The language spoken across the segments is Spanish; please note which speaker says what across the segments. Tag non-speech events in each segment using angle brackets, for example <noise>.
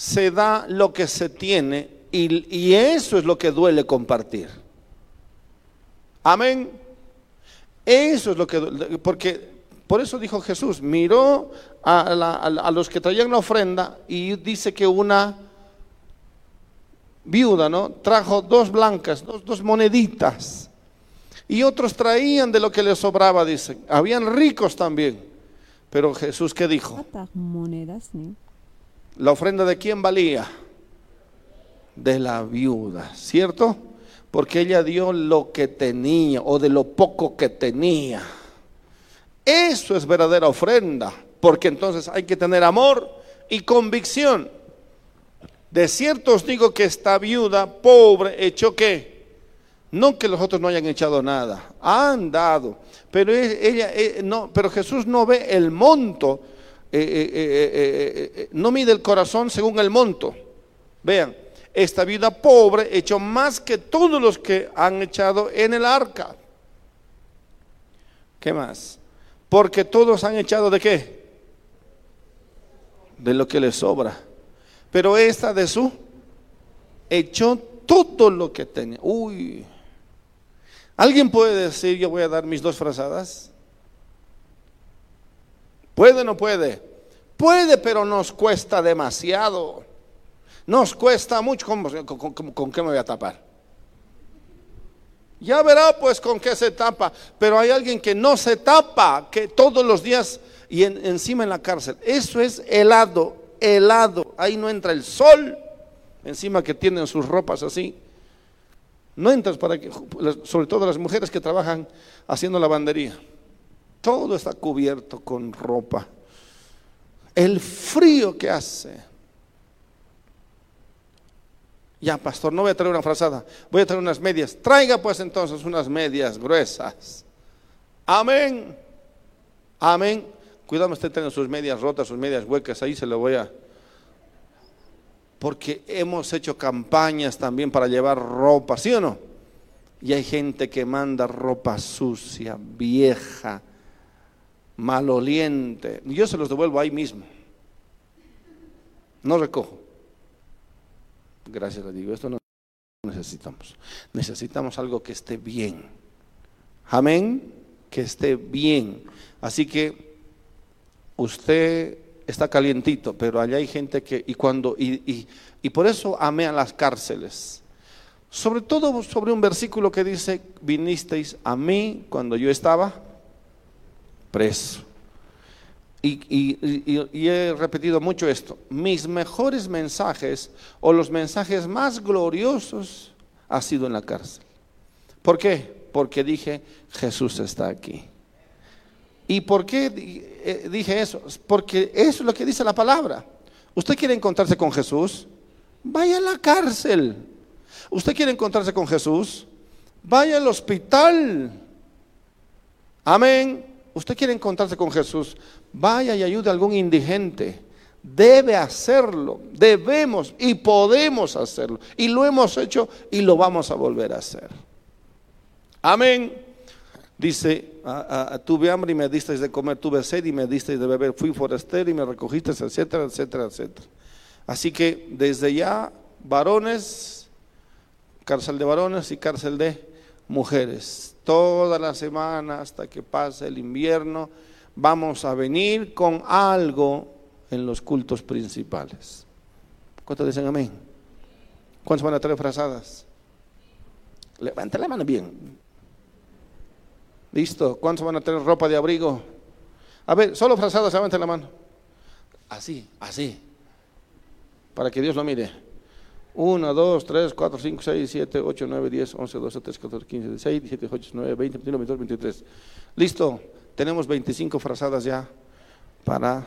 Speaker 1: se da lo que se tiene y, y eso es lo que duele compartir. Amén. Eso es lo que porque por eso dijo Jesús, miró a, los que traían la ofrenda y dice que una viuda, ¿no? Trajo dos blancas, dos, moneditas. Y otros traían de lo que les sobraba, dicen. Habían ricos también. Pero Jesús, ¿qué dijo? Monedas, ¿La ofrenda de quién valía? De la viuda, ¿cierto? Porque ella dio lo que tenía o de lo poco que tenía. Eso es verdadera ofrenda, porque entonces hay que tener amor y convicción. De cierto os digo que esta viuda pobre echó qué? No que los otros no hayan echado nada, han dado, pero e, ella e, no, pero Jesús no ve el monto, eh, eh, eh, no mide el corazón según el monto. Vean, esta vida pobre echó más que todos los que han echado en el arca. ¿Qué más? Porque todos han echado de qué? De lo que le sobra. Pero esta de su echó todo lo que tenía. Uy. ¿Alguien puede decir yo voy a dar mis dos frazadas? ¿Puede o no puede? puede, pero nos cuesta demasiado. Nos cuesta mucho. ¿Con, qué me voy a tapar? Ya verá pues con qué se tapa. Pero hay alguien que no se tapa, que todos los días y encima en la cárcel. Eso es helado, helado. Ahí no entra el sol. Encima que tienen sus ropas así. No entras para que, sobre todo las mujeres que trabajan haciendo lavandería. Todo está cubierto con ropa el frío que hace. Ya, pastor, no voy a traer una frazada, voy a traer unas medias. Traiga pues entonces unas medias gruesas. Amén. Amén. Cuidado, usted tenga sus medias rotas, sus medias huecas, ahí se lo voy a... Porque hemos hecho campañas también para llevar ropa, ¿sí o no? Y hay gente que manda ropa sucia, vieja, maloliente. Yo se los devuelvo ahí mismo. No recojo. Gracias, a Dios. esto no necesitamos. Necesitamos algo que esté bien. Amén, que esté bien. Así que usted está calientito, pero allá hay gente que, y cuando, y, y por eso amé a las cárceles. Sobre todo sobre un versículo que dice, vinisteis a mí cuando yo estaba preso. Y, he repetido mucho esto, mis mejores mensajes o los mensajes más gloriosos ha sido en la cárcel. ¿Por qué? Porque dije, Jesús está aquí. ¿Y por qué eh, dije eso? Porque eso es lo que dice la palabra. ¿Usted quiere encontrarse con Jesús? Vaya a la cárcel. ¿Usted quiere encontrarse con Jesús? Vaya al hospital. Amén usted quiere encontrarse con Jesús, vaya y ayude a algún indigente. Debe hacerlo, debemos y podemos hacerlo. Y lo hemos hecho y lo vamos a volver a hacer. Amén. Dice, ah, ah, ah, tuve hambre y me disteis de comer, tuve sed y me disteis de beber, fui forastero y me recogiste, etcétera, etcétera, etcétera. Así que desde ya, varones, cárcel de varones y cárcel de mujeres. Toda la semana hasta que pase el invierno vamos a venir con algo en los cultos principales. ¿Cuántos dicen amén? ¿Cuántos van a traer frazadas? Levanten la mano bien. Listo. ¿Cuántos van a tener ropa de abrigo? A ver, solo frazadas, levanten la mano. Así, así. Para que Dios lo mire. 1, 2, 3, 4, 5, 6, 7, 8, 9, 10, 11, 12, 13, 14, 15, 16, 17, 18, 19, 20, 21, 22, 23. Listo, tenemos 25 frazadas ya para... <laughs>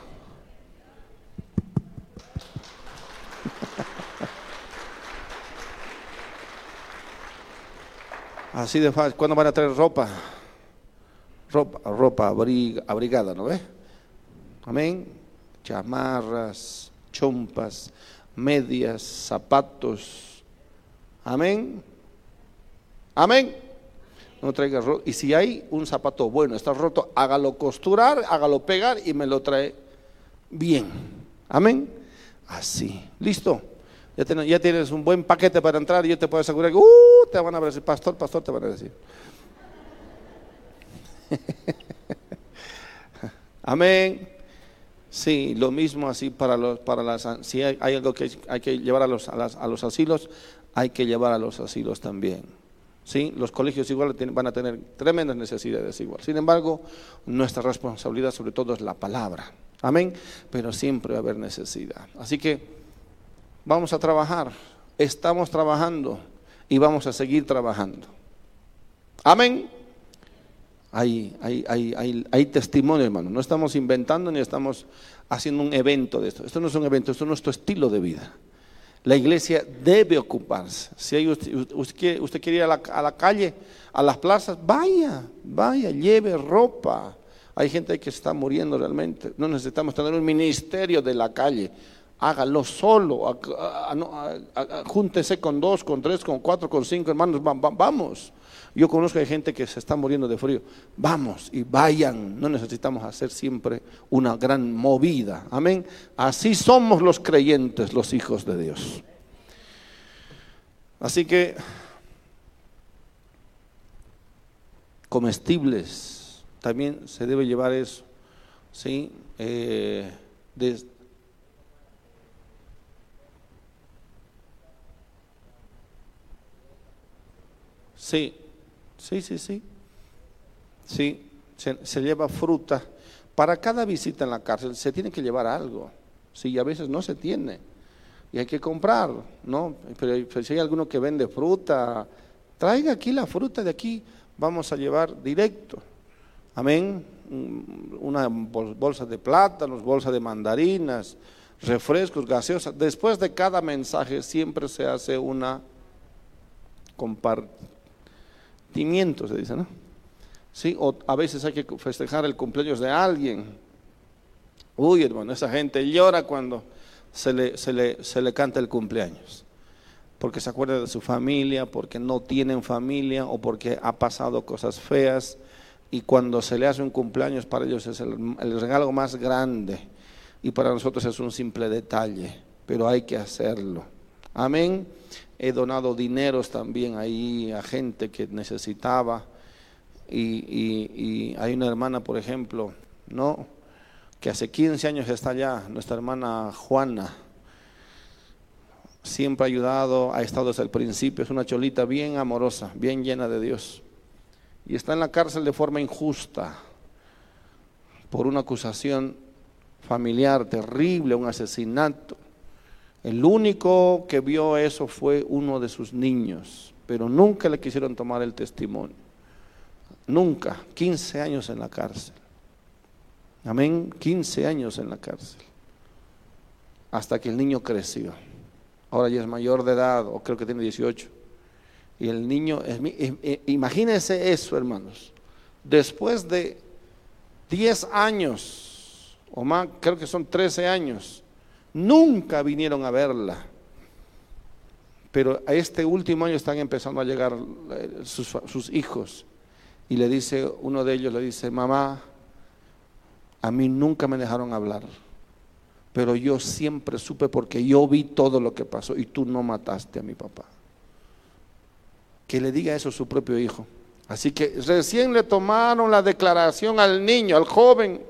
Speaker 1: Así de fácil. ¿Cuándo van a traer ropa? Ropa, ropa abrigada, ¿no ve? Amén. Chamarras, chompas medias, zapatos. Amén. Amén. No traiga roto. Y si hay un zapato bueno, está roto, hágalo costurar, hágalo pegar y me lo trae bien. Amén. Así. Listo. Ya, ya tienes un buen paquete para entrar y yo te puedo asegurar que uh, te van a decir, pastor, pastor, te van a decir. <laughs> Amén. Sí, lo mismo así para los para las si hay, algo que hay que llevar a los a, los asilos, hay que llevar a los asilos también. Sí, los colegios igual van a tener tremendas necesidades igual. Sin embargo, nuestra responsabilidad sobre todo es la palabra. Amén, pero siempre va a haber necesidad. Así que vamos a trabajar, estamos trabajando y vamos a seguir trabajando. Amén. Hay, hay, hay, hay, testimonio, hermano. No estamos inventando ni estamos haciendo un evento de esto. Esto no es un evento, esto es nuestro estilo de vida. La iglesia debe ocuparse. Si hay usted, quiere ir a la, calle, a las plazas, vaya, vaya, lleve ropa. Hay gente que está muriendo realmente. No necesitamos tener un ministerio de la calle. Hágalo solo. júntese con dos, con tres, con cuatro, con cinco hermanos. vamos. Yo conozco a gente que se está muriendo de frío. Vamos y vayan. No necesitamos hacer siempre una gran movida. Amén. Así somos los creyentes, los hijos de Dios. Así que comestibles también se debe llevar eso. ¿sí? Eh, sí, Sí, sí, sí. Sí, se, lleva fruta. Para cada visita en la cárcel se tiene que llevar algo. Sí, a veces no se tiene. Y hay que comprar, ¿no? Pero, si hay alguno que vende fruta, traiga aquí la fruta de aquí, vamos a llevar directo. Amén. Mm, una bolsa de plátanos, bolsa de mandarinas, refrescos, gaseosas. Después de cada mensaje siempre se hace una compartida sentimientos, se dice, ¿no? ¿Sí? O a veces hay que festejar el cumpleaños de alguien. Uy, hermano, esa gente llora cuando se le, le, se le canta el cumpleaños. Porque se acuerda de su familia, porque no tienen familia o porque ha pasado cosas feas. Y cuando se le hace un cumpleaños para ellos es el regalo más grande. Y para nosotros es un simple detalle, pero hay que hacerlo. Amén. He donado dineros también ahí a gente que necesitaba. Y, hay una hermana, por ejemplo, ¿no? que hace 15 años está allá, nuestra hermana Juana. Siempre ha ayudado, ha estado desde el principio, es una cholita bien amorosa, bien llena de Dios. Y está en la cárcel de forma injusta por una acusación familiar terrible, un asesinato. El único que vio eso fue uno de sus niños, pero nunca le quisieron tomar el testimonio. Nunca. 15 años en la cárcel. Amén. 15 años en la cárcel. Hasta que el niño creció. Ahora ya es mayor de edad, o creo que tiene 18. Y el niño, eh, imagínense eso, hermanos. Después de 10 años, o más, creo que son 13 años, nunca vinieron a verla. Pero a este último año están empezando a llegar eh, sus, hijos. Y le dice, uno de ellos le dice, mamá, a mí nunca me dejaron hablar. Pero yo siempre supe porque yo vi todo lo que pasó y tú no mataste a mi papá. Que le diga eso a su propio hijo. Así que recién le tomaron la declaración al niño, al joven.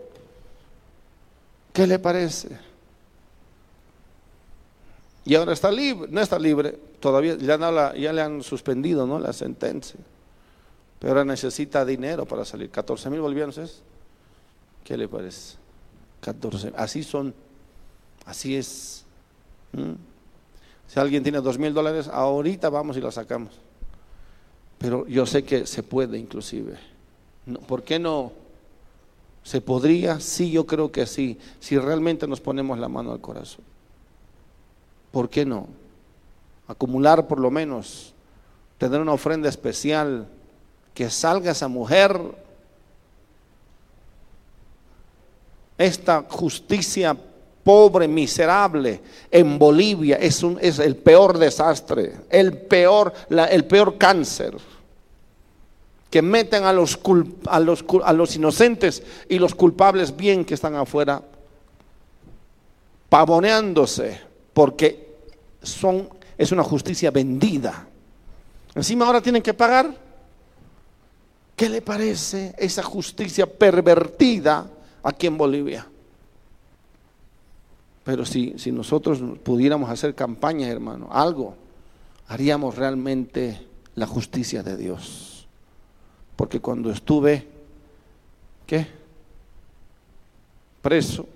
Speaker 1: ¿Qué le parece? Y ahora está libre, no está libre, todavía ya, le han suspendido ¿no? la sentencia. Pero ahora necesita dinero para salir. 14 mil bolivianos es. ¿Qué le parece? 14. Así son. Así es. ¿Mm? Si alguien tiene 2 mil dólares, ahorita vamos y la sacamos. Pero yo sé que se puede inclusive. ¿Por qué no? ¿Se podría? Sí, yo creo que sí. Si realmente nos ponemos la mano al corazón. ¿Por qué no? Acumular por lo menos, tener una ofrenda especial, que salga esa mujer. Esta justicia pobre, miserable, en Bolivia es, un, es el peor desastre, el peor, el peor cáncer que meten a los, a, los, a los, inocentes y los culpables bien que están afuera, pavoneándose, porque son, es una justicia vendida. Encima ahora tienen que pagar. ¿Qué le parece esa justicia pervertida aquí en Bolivia? Pero si, si nosotros pudiéramos hacer campaña, hermano, algo, haríamos realmente la justicia de Dios. Porque cuando estuve, ¿qué? Preso,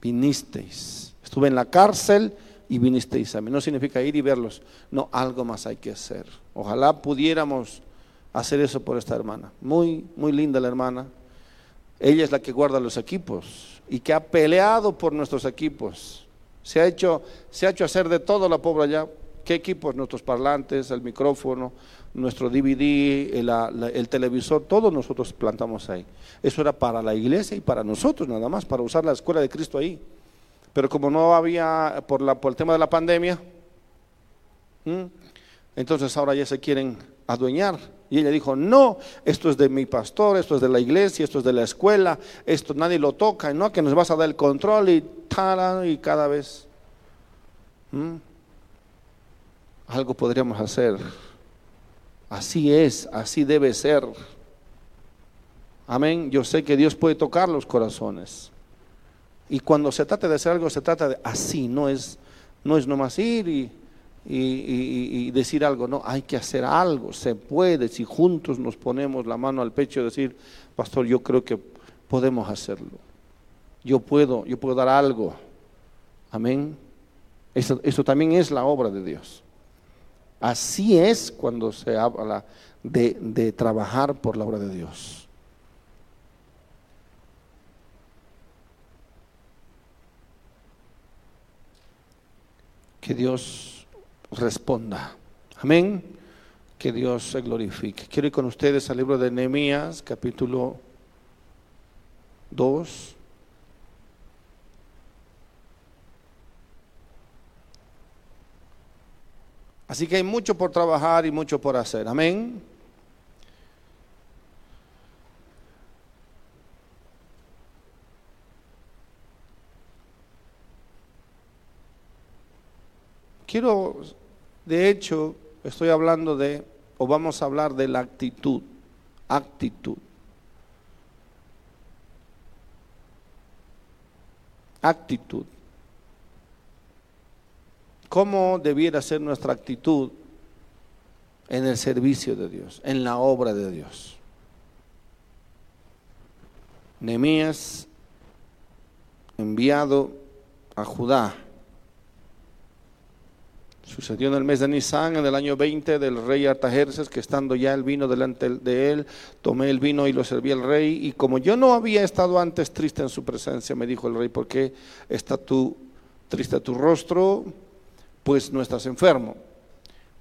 Speaker 1: vinisteis estuve en la cárcel y vinisteis a mí. No significa ir y verlos, no, algo más hay que hacer. Ojalá pudiéramos hacer eso por esta hermana. Muy, muy linda la hermana. Ella es la que guarda los equipos y que ha peleado por nuestros equipos. Se ha hecho, se ha hecho hacer de todo la pobre allá. ¿Qué equipos? Nuestros parlantes, el micrófono, nuestro DVD, el, eh, el, televisor, todos nosotros plantamos ahí. Eso era para la iglesia y para nosotros nada más, para usar la escuela de Cristo ahí pero como no había por, la, por el tema de la pandemia, entonces ahora ya se quieren adueñar. Y ella dijo, no, esto es de mi pastor, esto es de la iglesia, esto es de la escuela, esto nadie lo toca, no, que nos vas a dar el control y tal, y cada vez. Algo podríamos hacer. Así es, así debe ser. Amén. Yo sé que Dios puede tocar los corazones. Y cuando se trata de hacer algo, se trata de así, no es, no es nomás ir y, decir algo, no, hay que hacer algo, se puede, si juntos nos ponemos la mano al pecho y decir, pastor, yo creo que podemos hacerlo, yo puedo, yo puedo dar algo, amén. Eso, también es la obra de Dios. Así es cuando se habla de trabajar por la obra de Dios. que Dios responda. Amén. Que Dios se glorifique. Quiero ir con ustedes al libro de Nehemías, capítulo 2. Así que hay mucho por trabajar y mucho por hacer. Amén. Quiero, de hecho, estoy hablando de, o vamos a hablar de la actitud, actitud. Actitud. ¿Cómo debiera ser nuestra actitud en el servicio de Dios, en la obra de Dios? Nemías enviado a Judá, Sucedió en el mes de Nisan, en el año 20 del rey Artajerces, que estando ya el vino delante de él, tomé el vino y lo serví al rey. Y como yo no había estado antes triste en su presencia, me dijo el rey, ¿por qué está tú triste tu rostro? Pues no estás enfermo.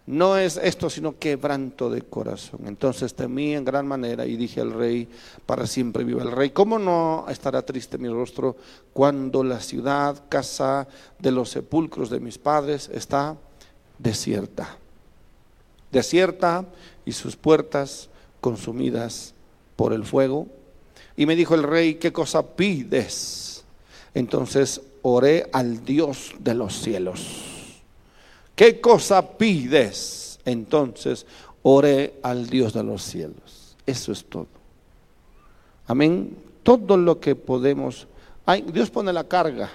Speaker 1: No es esto sino quebranto de corazón. Entonces temí en gran manera y dije al rey, para siempre viva el rey, ¿cómo no estará triste mi rostro cuando la ciudad, casa de los sepulcros de mis padres, está desierta. Desierta y sus puertas consumidas por el fuego. Y me dijo el rey, ¿qué cosa pides? Entonces oré al Dios de los cielos. ¿Qué cosa pides? Entonces oré al Dios de los cielos. Eso es todo. Amén. Todo lo que podemos. Dios pone la carga.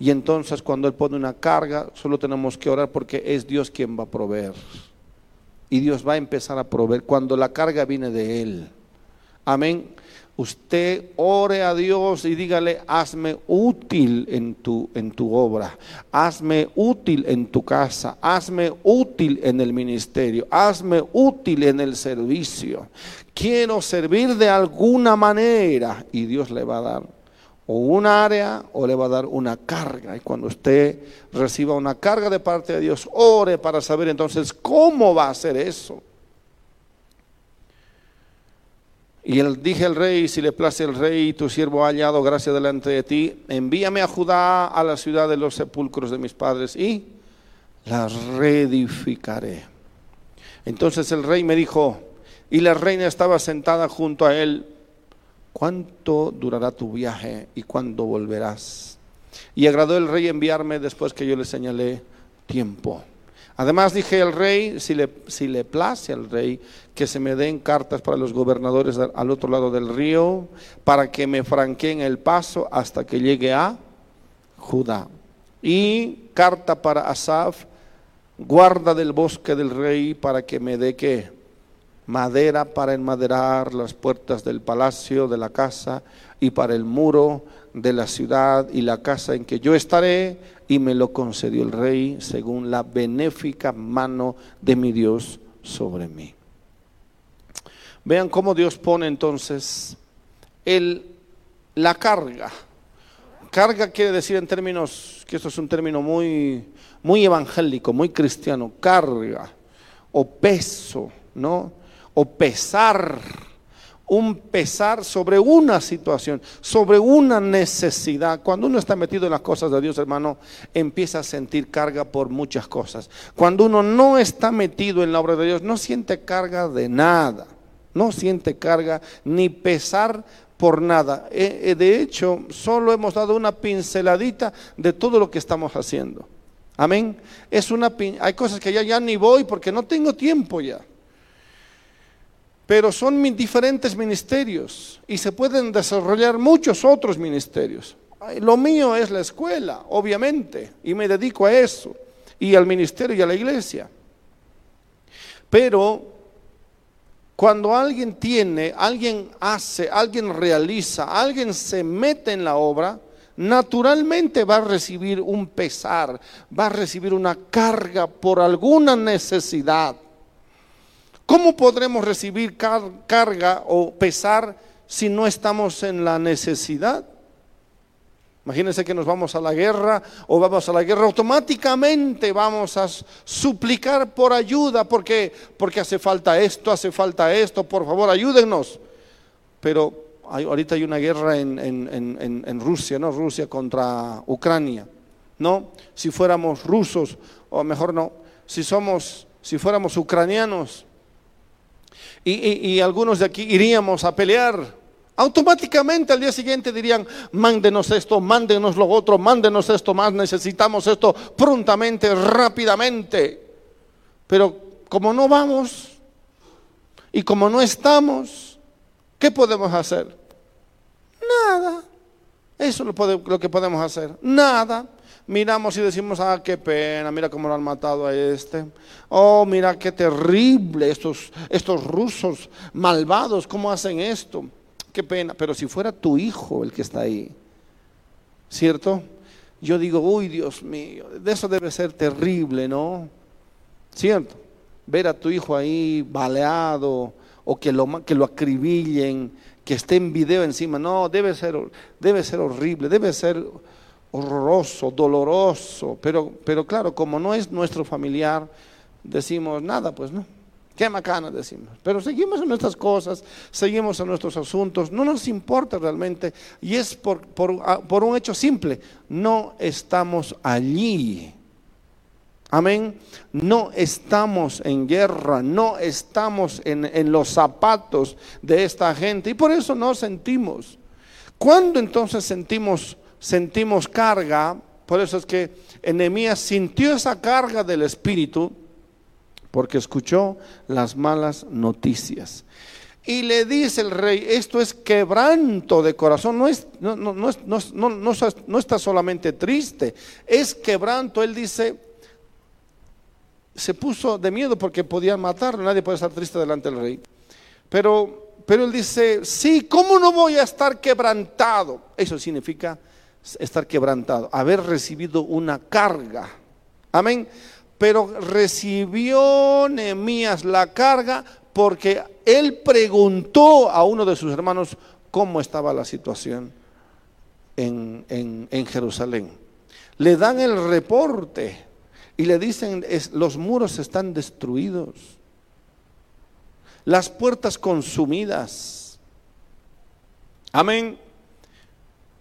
Speaker 1: Y entonces cuando Él pone una carga, solo tenemos que orar porque es Dios quien va a proveer. Y Dios va a empezar a proveer cuando la carga viene de Él. Amén. Usted ore a Dios y dígale, hazme útil en tu, en tu obra, hazme útil en tu casa, hazme útil en el ministerio, hazme útil en el servicio. Quiero servir de alguna manera y Dios le va a dar o un área o le va a dar una carga. Y cuando usted reciba una carga de parte de Dios, ore para saber entonces cómo va a hacer eso. Y él dije al rey, si le place el rey, tu siervo ha hallado gracia delante de ti, envíame a Judá, a la ciudad de los sepulcros de mis padres, y la reedificaré. Entonces el rey me dijo, y la reina estaba sentada junto a él, ¿cuánto durará tu viaje y cuándo volverás? Y agradó el rey enviarme después que yo le señalé tiempo. Además dije al rey, si le, si le place al rey, que se me den cartas para los gobernadores al otro lado del río, para que me franqueen el paso hasta que llegue a Judá. Y carta para Asaf, guarda del bosque del rey, para que me dé que madera para enmaderar las puertas del palacio, de la casa, y para el muro de la ciudad y la casa en que yo estaré, y me lo concedió el rey según la benéfica mano de mi Dios sobre mí. Vean cómo Dios pone entonces el, la carga. Carga quiere decir en términos, que esto es un término muy, muy evangélico, muy cristiano, carga o peso, ¿no? o pesar, un pesar sobre una situación, sobre una necesidad. Cuando uno está metido en las cosas de Dios, hermano, empieza a sentir carga por muchas cosas. Cuando uno no está metido en la obra de Dios, no siente carga de nada, no siente carga ni pesar por nada. Eh, eh, de hecho, solo hemos dado una pinceladita de todo lo que estamos haciendo. Amén. Es una hay cosas que ya, ya ni voy porque no tengo tiempo ya pero son diferentes ministerios y se pueden desarrollar muchos otros ministerios. Lo mío es la escuela, obviamente, y me dedico a eso, y al ministerio y a la iglesia. Pero cuando alguien tiene, alguien hace, alguien realiza, alguien se mete en la obra, naturalmente va a recibir un pesar, va a recibir una carga por alguna necesidad ¿Cómo podremos recibir carga o pesar si no estamos en la necesidad? Imagínense que nos vamos a la guerra o vamos a la guerra, automáticamente vamos a suplicar por ayuda porque, porque hace falta esto, hace falta esto, por favor, ayúdenos. Pero ahorita hay una guerra en, Rusia, ¿no? Rusia contra Ucrania, ¿no? Si fuéramos rusos, o mejor no, si, somos, si fuéramos ucranianos, y, algunos de aquí iríamos a pelear. Automáticamente al día siguiente dirían, mándenos esto, mándenos lo otro, mándenos esto más, necesitamos esto prontamente, rápidamente. Pero como no vamos y como no estamos, ¿qué podemos hacer? Nada. Eso es lo que podemos hacer. Nada miramos y decimos, ah, qué pena, mira cómo lo han matado a este. Oh, mira qué terrible estos, estos rusos malvados, cómo hacen esto. Qué pena, pero si fuera tu hijo el que está ahí, ¿cierto? Yo digo, uy, Dios mío, de eso debe ser terrible, ¿no? ¿Cierto? Ver a tu hijo ahí baleado o que lo, que lo acribillen, que esté en video encima, no, debe ser, debe ser horrible, debe ser horroroso, doloroso, pero, pero claro, como no es nuestro familiar, decimos nada, pues no. Qué macana decimos. Pero seguimos en nuestras cosas, seguimos en nuestros asuntos, no nos importa realmente. Y es por, ah, un hecho simple, no estamos allí. Amén. No estamos en guerra, no estamos en, en, los zapatos de esta gente y por eso no sentimos. ¿Cuándo entonces sentimos sentimos carga, por eso es que Enemías sintió esa carga del espíritu, porque escuchó las malas noticias. Y le dice el rey, esto es quebranto de corazón, no, es, no, no, no, está solamente triste, es quebranto, él dice, se puso de miedo porque podía matarlo, nadie puede estar triste delante del rey. Pero, pero él dice, sí, ¿cómo no voy a estar quebrantado? Eso significa estar quebrantado, haber recibido una carga. Amén. Pero recibió Nehemías la carga porque él preguntó a uno de sus hermanos cómo estaba la situación en, Jerusalén. Le dan el reporte y le dicen, los muros están destruidos, las puertas consumidas. Amén.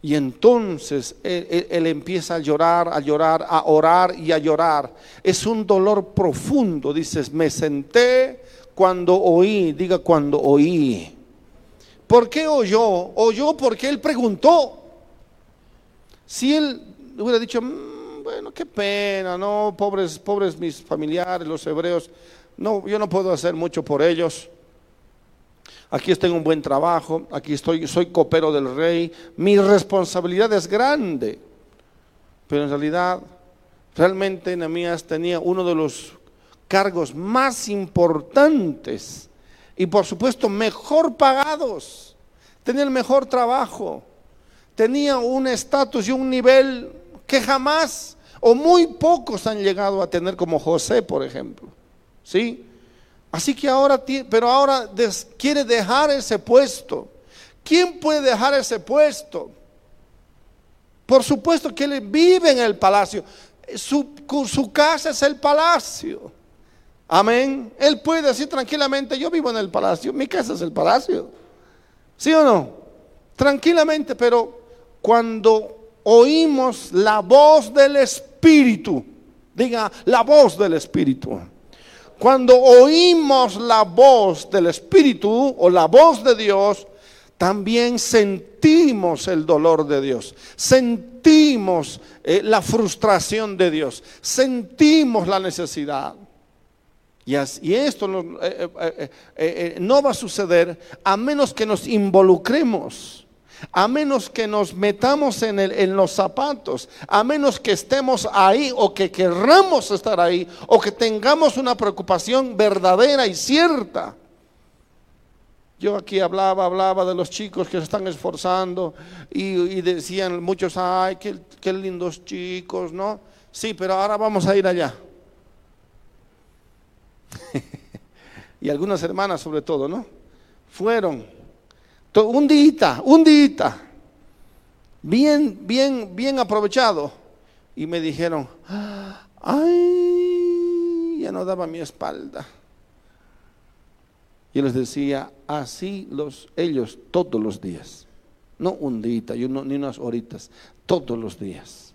Speaker 1: Y entonces él, empieza a llorar, a llorar, a orar y a llorar. Es un dolor profundo. Dices, me senté cuando oí. Diga, cuando oí. ¿Por qué oyó? Oyó porque él preguntó. Si él hubiera dicho, mm, bueno, qué pena, no, pobres, pobres mis familiares, los hebreos, no, yo no puedo hacer mucho por ellos aquí tengo un buen trabajo, aquí estoy, soy copero del rey, mi responsabilidad es grande. Pero en realidad, realmente Nehemías tenía uno de los cargos más importantes y por supuesto mejor pagados, tenía el mejor trabajo, tenía un estatus y un nivel que jamás o muy pocos han llegado a tener como José, por ejemplo. ¿Sí? Así que ahora, pero ahora quiere dejar ese puesto. ¿Quién puede dejar ese puesto? Por supuesto que él vive en el palacio. Su, su casa es el palacio. Amén. Él puede decir tranquilamente, yo vivo en el palacio, mi casa es el palacio. ¿Sí o no? Tranquilamente, pero cuando oímos la voz del Espíritu, diga, la voz del Espíritu cuando oímos la voz del Espíritu o la voz de Dios, también sentimos el dolor de Dios, sentimos eh, la frustración de Dios, sentimos la necesidad. Y, esto eh, eh, no va a suceder a menos que nos involucremos a menos que nos metamos en, los zapatos, a menos que estemos ahí o que querramos estar ahí o que tengamos una preocupación verdadera y cierta. Yo aquí hablaba, hablaba de los chicos que se están esforzando y, decían muchos, ay, qué lindos chicos, ¿no? Sí, pero ahora vamos a ir allá. <laughs> y algunas hermanas sobre todo, ¿no? Fueron un día, un día, bien, bien, bien aprovechado. Y me dijeron, ay, ya no daba mi espalda. Y les decía, así los ellos todos los días. No un día, ni unas horitas, todos los días.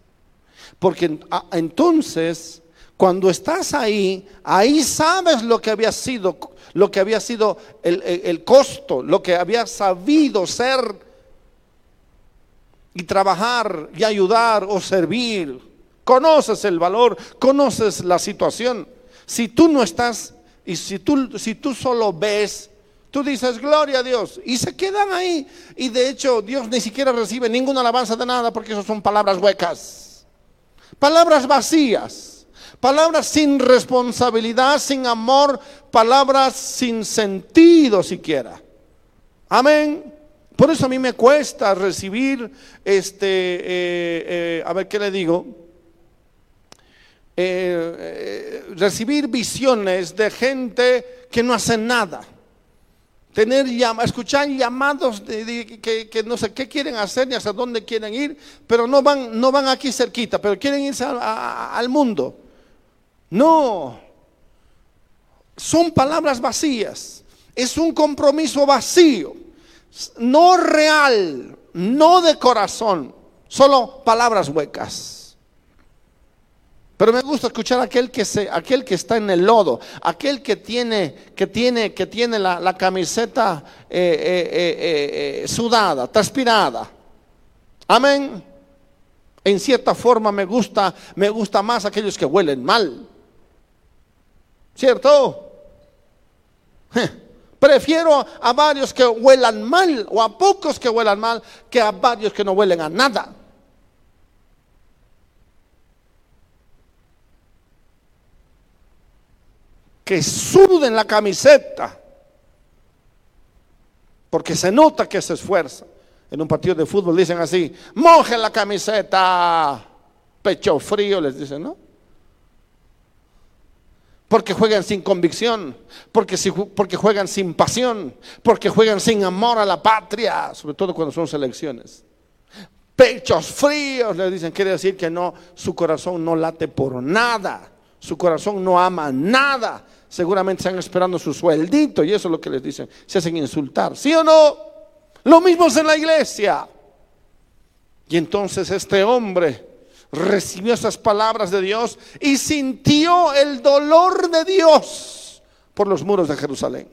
Speaker 1: Porque ah, entonces cuando estás ahí, ahí sabes lo que había sido, lo que había sido el, costo, lo que había sabido ser y trabajar y ayudar o servir. Conoces el valor, conoces la situación. Si tú no estás y si tú, si tú solo ves, tú dices, gloria a Dios, y se quedan ahí. Y de hecho Dios ni siquiera recibe ninguna alabanza de nada porque eso son palabras huecas, palabras vacías palabras sin responsabilidad, sin amor, palabras sin sentido siquiera. Amén. Por eso a mí me cuesta recibir, este, eh, eh, a ver qué le digo, eh, recibir visiones de gente que no hace nada. Tener llama, escuchar llamados de, que, no sé qué quieren hacer ni hasta dónde quieren ir, pero no van, no van aquí cerquita, pero quieren irse al mundo. No, son palabras vacías. Es un compromiso vacío, no real, no de corazón, solo palabras huecas. Pero me gusta escuchar aquel que se, aquel que está en el lodo, aquel que tiene, que tiene, que tiene la, camiseta eh, eh, eh, sudada, transpirada. Amén. En cierta forma me gusta, me gusta más aquellos que huelen mal. ¿Cierto? Prefiero a varios que huelan mal o a pocos que huelan mal que a varios que no huelen a nada. Que suden la camiseta porque se nota que se esfuerza. En un partido de fútbol dicen así, moje la camiseta, pecho frío, les dicen, ¿no? porque juegan sin convicción, porque, porque juegan sin pasión, porque juegan sin amor a la patria, sobre todo cuando son selecciones. Pechos fríos, le dicen, quiere decir que no, su corazón no late por nada, su corazón no ama nada. Seguramente están esperando su sueldito y eso es lo que les dicen, se hacen insultar, ¿sí o no? Lo mismo es en la iglesia. Y entonces este hombre recibió esas palabras de Dios y sintió el dolor de Dios por los muros de Jerusalén.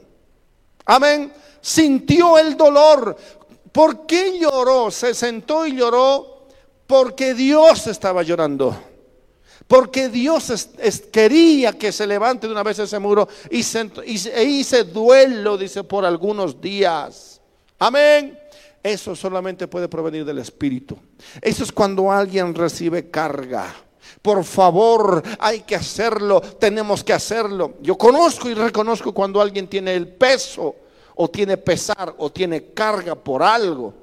Speaker 1: Amén. Sintió el dolor. ¿Por qué lloró? Se sentó y lloró porque Dios estaba llorando. Porque Dios quería que se levante de una vez ese muro y, se, e hice duelo, dice, por algunos días. Amén. Eso solamente puede provenir del Espíritu. Eso es cuando alguien recibe carga. Por favor, hay que hacerlo, tenemos que hacerlo. Yo conozco y reconozco cuando alguien tiene el peso o tiene pesar o tiene carga por algo.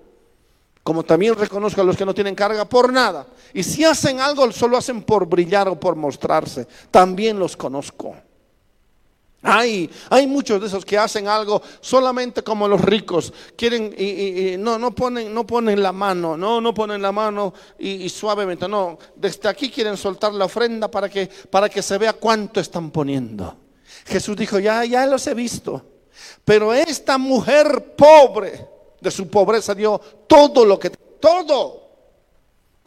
Speaker 1: Como también reconozco a los que no tienen carga por nada. Y si hacen algo, solo hacen por brillar o por mostrarse. También los conozco. Hay, hay muchos de esos que hacen algo solamente como los ricos. Quieren y, no, no, ponen, no ponen la mano, no, no ponen la mano y, suavemente. No, desde aquí quieren soltar la ofrenda para que, para que se vea cuánto están poniendo. Jesús dijo, ya, ya los he visto. Pero esta mujer pobre, de su pobreza dio todo lo que, todo.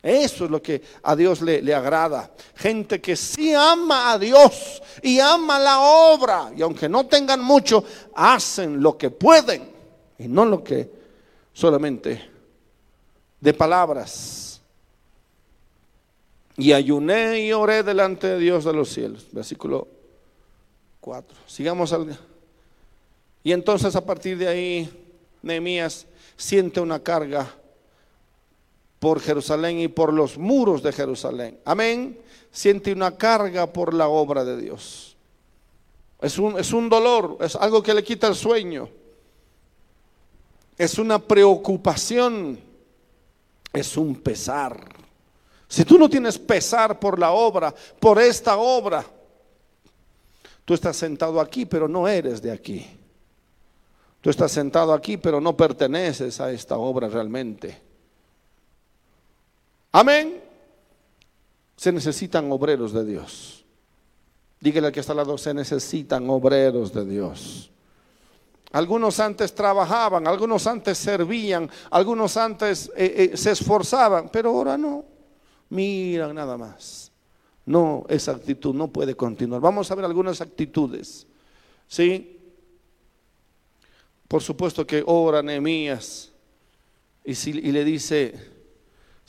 Speaker 1: Eso es lo que a Dios le, agrada. Gente que sí ama a Dios y ama la obra. Y aunque no tengan mucho, hacen lo que pueden. Y no lo que solamente de palabras. Y ayuné y oré delante de Dios de los cielos. Versículo 4. Sigamos al... Y entonces a partir de ahí, Nehemías siente una carga por Jerusalén y por los muros de Jerusalén. Amén. Siente una carga por la obra de Dios. Es un, dolor, es algo que le quita el sueño. Es una preocupación, es un pesar. Si tú no tienes pesar por la obra, por esta obra, tú estás sentado aquí, pero no eres de aquí. Tú estás sentado aquí, pero no perteneces a esta obra realmente. Amén. Se necesitan obreros de Dios. Dígale al que está al lado, se necesitan obreros de Dios. Algunos antes trabajaban, algunos antes servían, algunos antes eh, eh, se esforzaban, pero ahora no. Miran nada más. No, esa actitud no puede continuar. Vamos a ver algunas actitudes. ¿Sí? Por supuesto que ora Nehemías y, y le dice,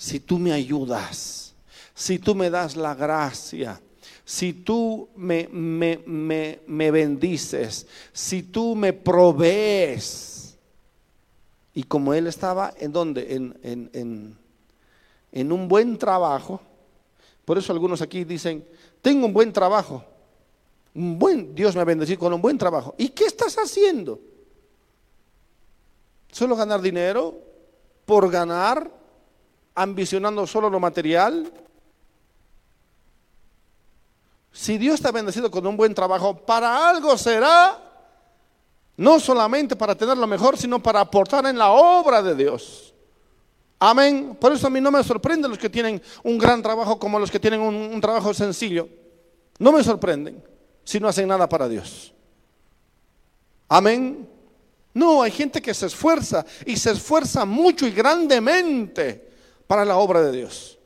Speaker 1: si tú me ayudas, si tú me das la gracia, si tú me, me, bendices, si tú me provees. Y como él estaba en donde? En, en, en, en un buen trabajo. Por eso algunos aquí dicen, tengo un buen trabajo. Un buen, Dios me ha bendecido con un buen trabajo. ¿Y qué estás haciendo? ¿Solo ganar dinero? ¿Por ganar? ambicionando solo lo material? Si Dios está bendecido con un buen trabajo, para algo será, no solamente para tener lo mejor, sino para aportar en la obra de Dios. Amén. Por eso a mí no me sorprende los que tienen un gran trabajo como los que tienen un, un trabajo sencillo. No me sorprenden si no hacen nada para Dios. Amén. No, hay gente que se esfuerza y se esfuerza mucho y grandemente para la obra de Dios.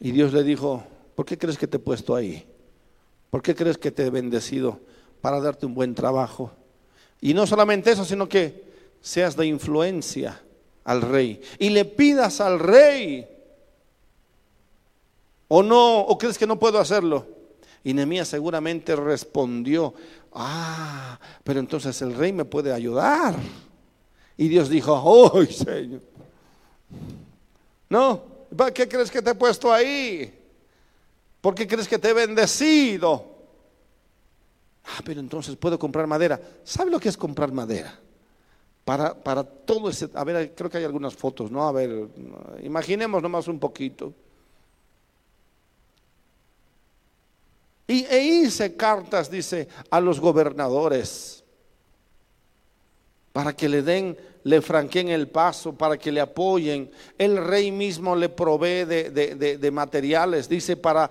Speaker 1: Y Dios le dijo, ¿por qué crees que te he puesto ahí? ¿Por qué crees que te he bendecido para darte un buen trabajo? Y no solamente eso, sino que seas de influencia al rey y le pidas al rey. ¿O no? ¿O crees que no puedo hacerlo? Y Nehemías seguramente respondió, ah, pero entonces el rey me puede ayudar. Y Dios dijo, ¡ay, Señor! No, ¿para qué crees que te he puesto ahí? ¿Por qué crees que te he bendecido? Ah, pero entonces puedo comprar madera. ¿Sabe lo que es comprar madera? Para, para todo ese... A ver, creo que hay algunas fotos, ¿no? A ver, imaginemos nomás un poquito. Y, e hice cartas, dice, a los gobernadores para que le den, le franqueen el paso, para que le apoyen. El rey mismo le provee de, materiales, dice, para,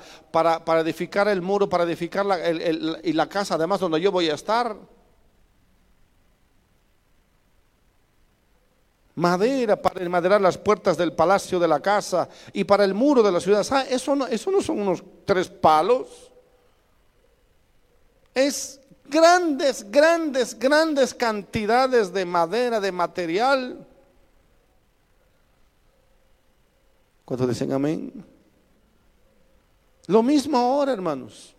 Speaker 1: edificar el muro, para edificar la, y la casa, además, donde yo voy a estar. Madera para enmaderar las puertas del palacio de la casa y para el muro de la ciudad. Ah, eso, no, eso no son unos tres palos es grandes, grandes, grandes cantidades de madera, de material. ¿Cuántos dicen amén? Lo mismo ahora, hermanos.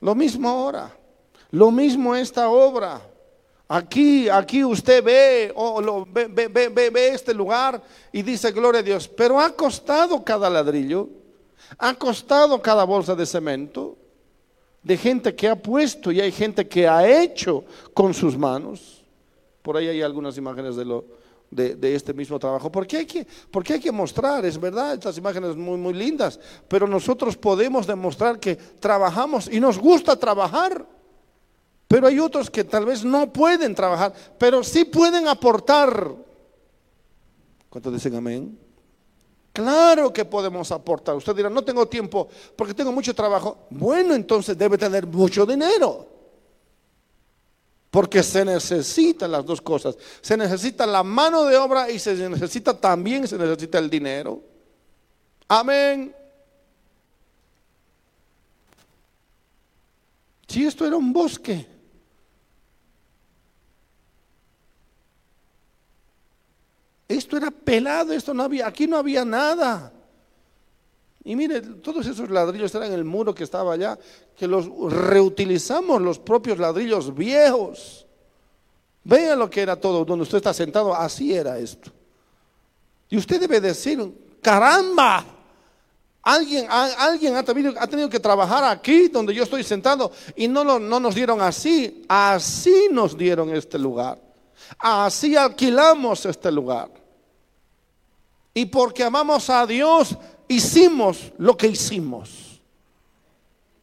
Speaker 1: Lo mismo ahora. Lo mismo esta obra. Aquí, aquí usted ve, lo, ve, ve este lugar y dice, gloria a Dios, pero ha costado cada ladrillo, ha costado cada bolsa de cemento, de gente que ha puesto y hay gente que ha hecho con sus manos. Por ahí hay algunas imágenes de, lo, de, este mismo trabajo. Porque hay, que, porque hay que mostrar, es verdad, estas imágenes muy, muy lindas, pero nosotros podemos demostrar que trabajamos y nos gusta trabajar. Pero hay otros que tal vez no pueden trabajar, pero sí pueden aportar. ¿Cuántos dicen amén? Claro que podemos aportar. Usted dirá, no tengo tiempo porque tengo mucho trabajo. Bueno, entonces debe tener mucho dinero. Porque se necesitan las dos cosas. Se necesita la mano de obra y se necesita también, se necesita el dinero. Amén. Si esto era un bosque, Esto era pelado, esto no había, aquí no había nada. Y mire, todos esos ladrillos eran el muro que estaba allá, que los reutilizamos los propios ladrillos viejos. Vean lo que era todo, donde usted está sentado, así era esto. Y usted debe decir, caramba, alguien, alguien ha, tenido, ha, tenido, que trabajar aquí donde yo estoy sentado y no nos dieron así, así nos dieron este lugar. Así alquilamos este lugar. Y porque amamos a Dios, hicimos lo que hicimos.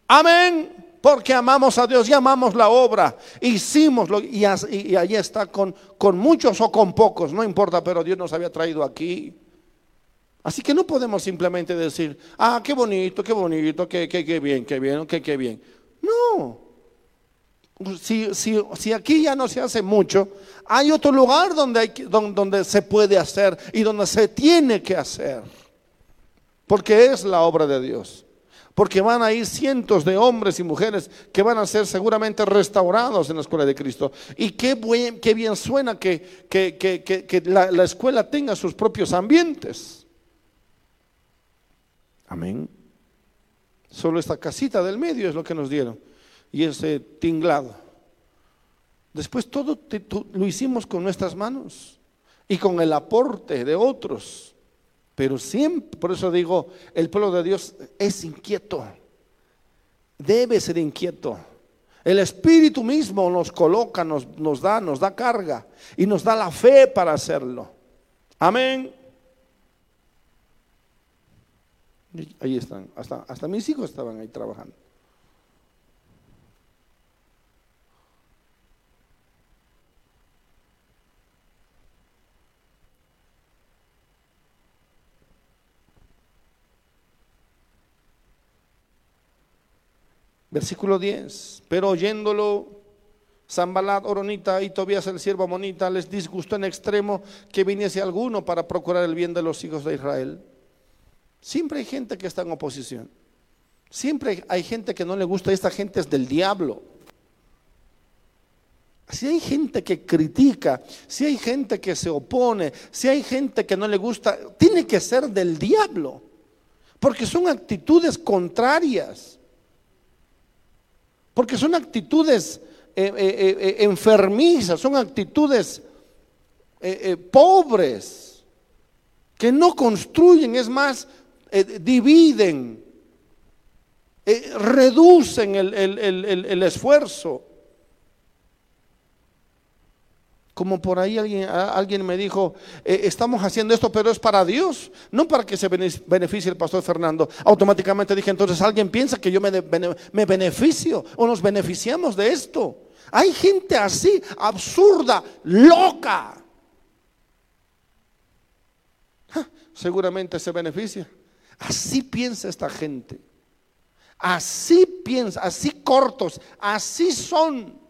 Speaker 1: Amén. Porque amamos a Dios y amamos la obra. Hicimos lo y, hicimos y allí está con, con muchos o con pocos, no importa, pero Dios nos había traído aquí. Así que no podemos simplemente decir, ah, qué bonito, qué bonito, qué, qué, qué bien, qué bien, qué, qué bien. No, si, aquí ya no se hace mucho, hay otro lugar donde, se puede hacer y donde se tiene que hacer. Porque es la obra de Dios. Porque van a ir cientos de hombres y mujeres que van a ser seguramente restaurados en la escuela de Cristo. Y qué, bien suena que, la escuela tenga sus propios ambientes. Amén. Solo esta casita del medio es lo que nos dieron y ese tinglado. Después todo lo hicimos con nuestras manos y con el aporte de otros. Pero siempre, por eso digo, el pueblo de Dios es inquieto, debe ser inquieto. El Espíritu mismo nos coloca, nos, nos da, nos da carga y nos da la fe para hacerlo. Amén. Ahí están, hasta, hasta mis hijos estaban ahí trabajando. Versículo 10. Pero oyéndolo, Zambalat, Oronita y Tobías el siervo Monita les disgustó en extremo que viniese alguno para procurar el bien de los hijos de Israel. Siempre hay gente que está en oposición. Siempre hay gente que no le gusta. Esta gente es del diablo. Si hay gente que critica, si hay gente que se opone, si hay gente que no le gusta, tiene que ser del diablo. Porque son actitudes contrarias. Porque son actitudes eh, eh, eh, enfermizas, son actitudes pobres, que no construyen, es más, dividen, reducen el esfuerzo. Como por ahí alguien, alguien me dijo, eh, estamos haciendo esto, pero es para Dios, no para que se beneficie el pastor Fernando. Automáticamente dije, entonces alguien piensa que yo me, me beneficio o nos beneficiamos de esto. Hay gente así, absurda, loca. seguramente se beneficia. Así piensa esta gente. Así piensa, así cortos, así son.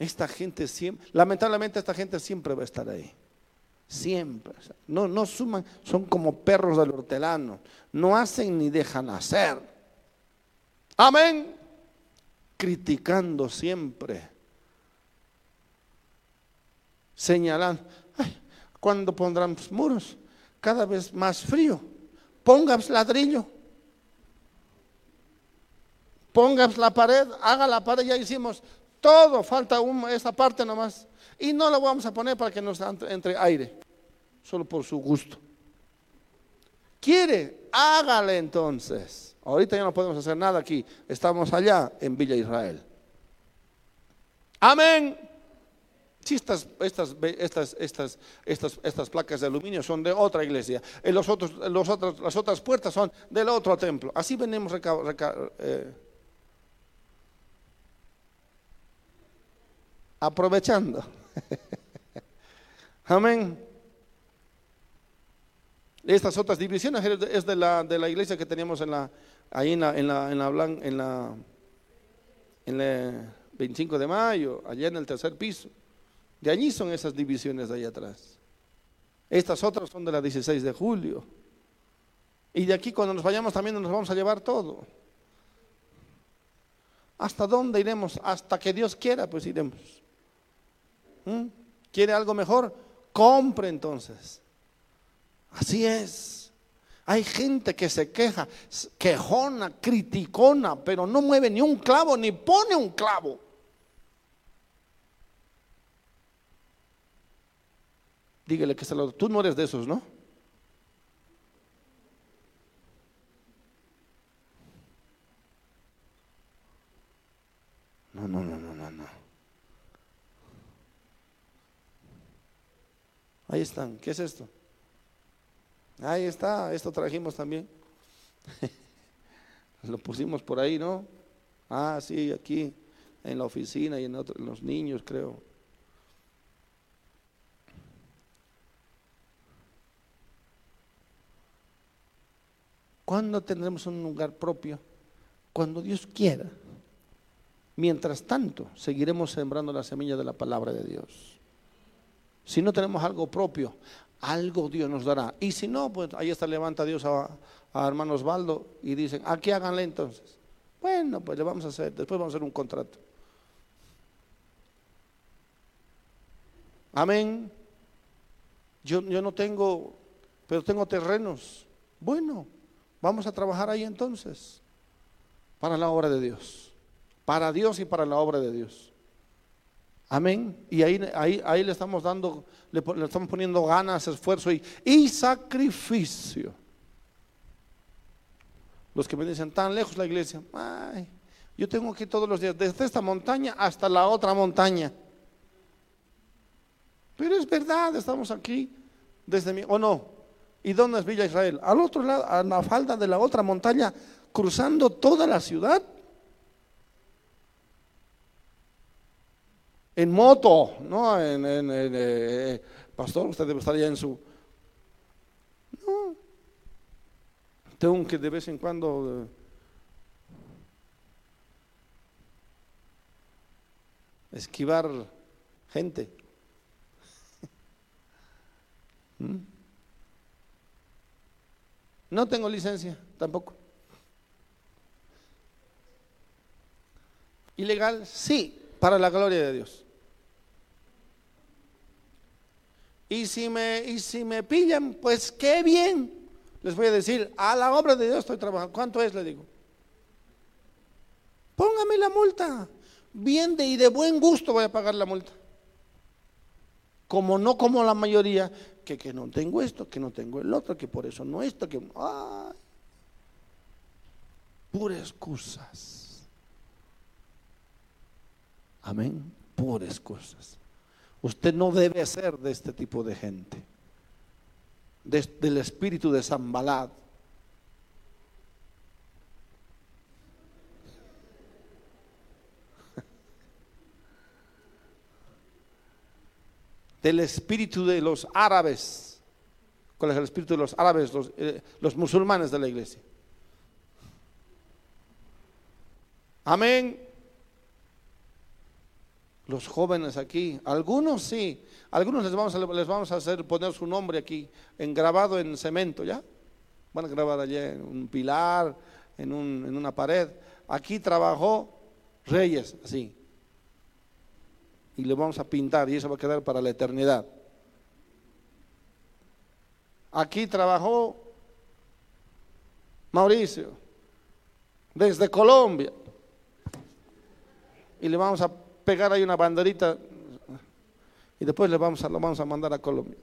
Speaker 1: Esta gente siempre, lamentablemente esta gente siempre va a estar ahí. Siempre. No, no suman, son como perros del hortelano. No hacen ni dejan hacer. Amén. Criticando siempre. Señalando. ¿Cuándo pondrán muros? Cada vez más frío. Pongas ladrillo. Pongas la pared, haga la pared, ya hicimos todo falta un, esa parte nomás. Y no lo vamos a poner para que nos entre aire, solo por su gusto. Quiere, hágale entonces. Ahorita ya no podemos hacer nada aquí. Estamos allá en Villa Israel. Amén. Si estas, estas, estas, estas, estas, placas de aluminio son de otra iglesia. Eh, los los las otras puertas son del otro templo. Así venimos recabando. Eh, aprovechando. <laughs> Amén. Estas otras divisiones es de la, de la iglesia que teníamos en la, ahí en la, en la, en la, en la, en 25 de mayo, allá en el tercer piso. De allí son esas divisiones de allá atrás. Estas otras son de la 16 de julio. Y de aquí cuando nos vayamos también nos vamos a llevar todo. ¿Hasta dónde iremos? Hasta que Dios quiera, pues iremos. ¿Mm? ¿Quiere algo mejor? Compre entonces. Así es. Hay gente que se queja, quejona, criticona, pero no mueve ni un clavo, ni pone un clavo. Dígale que se lo, tú no eres de esos, ¿no? No, no, no, no. Ahí están. ¿Qué es esto? Ahí está. Esto trajimos también. <laughs> Lo pusimos por ahí, ¿no? Ah, sí, aquí, en la oficina y en, los niños, creo. ¿Cuándo tendremos un lugar propio? Cuando Dios quiera. Mientras tanto, seguiremos sembrando la semilla de la palabra de Dios. Si no tenemos algo propio, algo Dios nos dará. Y si no, pues ahí está, levanta Dios a, hermano Osvaldo y dicen, ah, qué háganle entonces. Bueno, pues le vamos a hacer, después vamos a hacer un contrato. Amén. Yo, yo no tengo, pero tengo terrenos. Bueno, vamos a trabajar ahí entonces, para la obra de Dios, para Dios y para la obra de Dios. Amén. Y ahí, ahí, ahí le estamos dando, le, estamos poniendo ganas, esfuerzo y, y sacrificio. Los que me dicen, tan lejos la iglesia. Ay, yo tengo aquí todos los días, desde esta montaña hasta la otra montaña. Pero es verdad, estamos aquí desde mi... ¿O no? ¿Y dónde es Villa Israel? Al otro lado, a la falda de la otra montaña, cruzando toda la ciudad. en moto, ¿no? En, eh, eh, pastor, usted debe estar ya en su... No. Tengo que de vez en cuando... Eh, esquivar gente. <laughs> ¿Mm? No tengo licencia, tampoco. ¿Ilegal? Sí, para la gloria de Dios. Y si me, y si me pillan, pues qué bien. Les voy a decir, a la obra de Dios estoy trabajando. ¿Cuánto es? Le digo. Póngame la multa. Bien de, y de buen gusto voy a pagar la multa. Como no como la mayoría, que, no tengo esto, que no tengo el otro, que por eso no esto, que... ¡ay! Puras excusas. Amén. Puras excusas. Usted no debe ser de este tipo de gente, del espíritu de Balad. del espíritu de los árabes. ¿Cuál es el espíritu de los árabes, los, eh, los musulmanes de la iglesia? Amén los jóvenes aquí. Algunos sí, algunos les vamos a, les vamos a hacer poner su nombre aquí, grabado en cemento, ¿ya? Van a grabar allí en un pilar, en, en una pared. Aquí trabajó Reyes, así. Y le vamos a pintar y eso va a quedar para la eternidad. Aquí trabajó Mauricio, desde Colombia. Y le vamos a pegar ahí una banderita y después le vamos a, lo vamos a mandar a Colombia.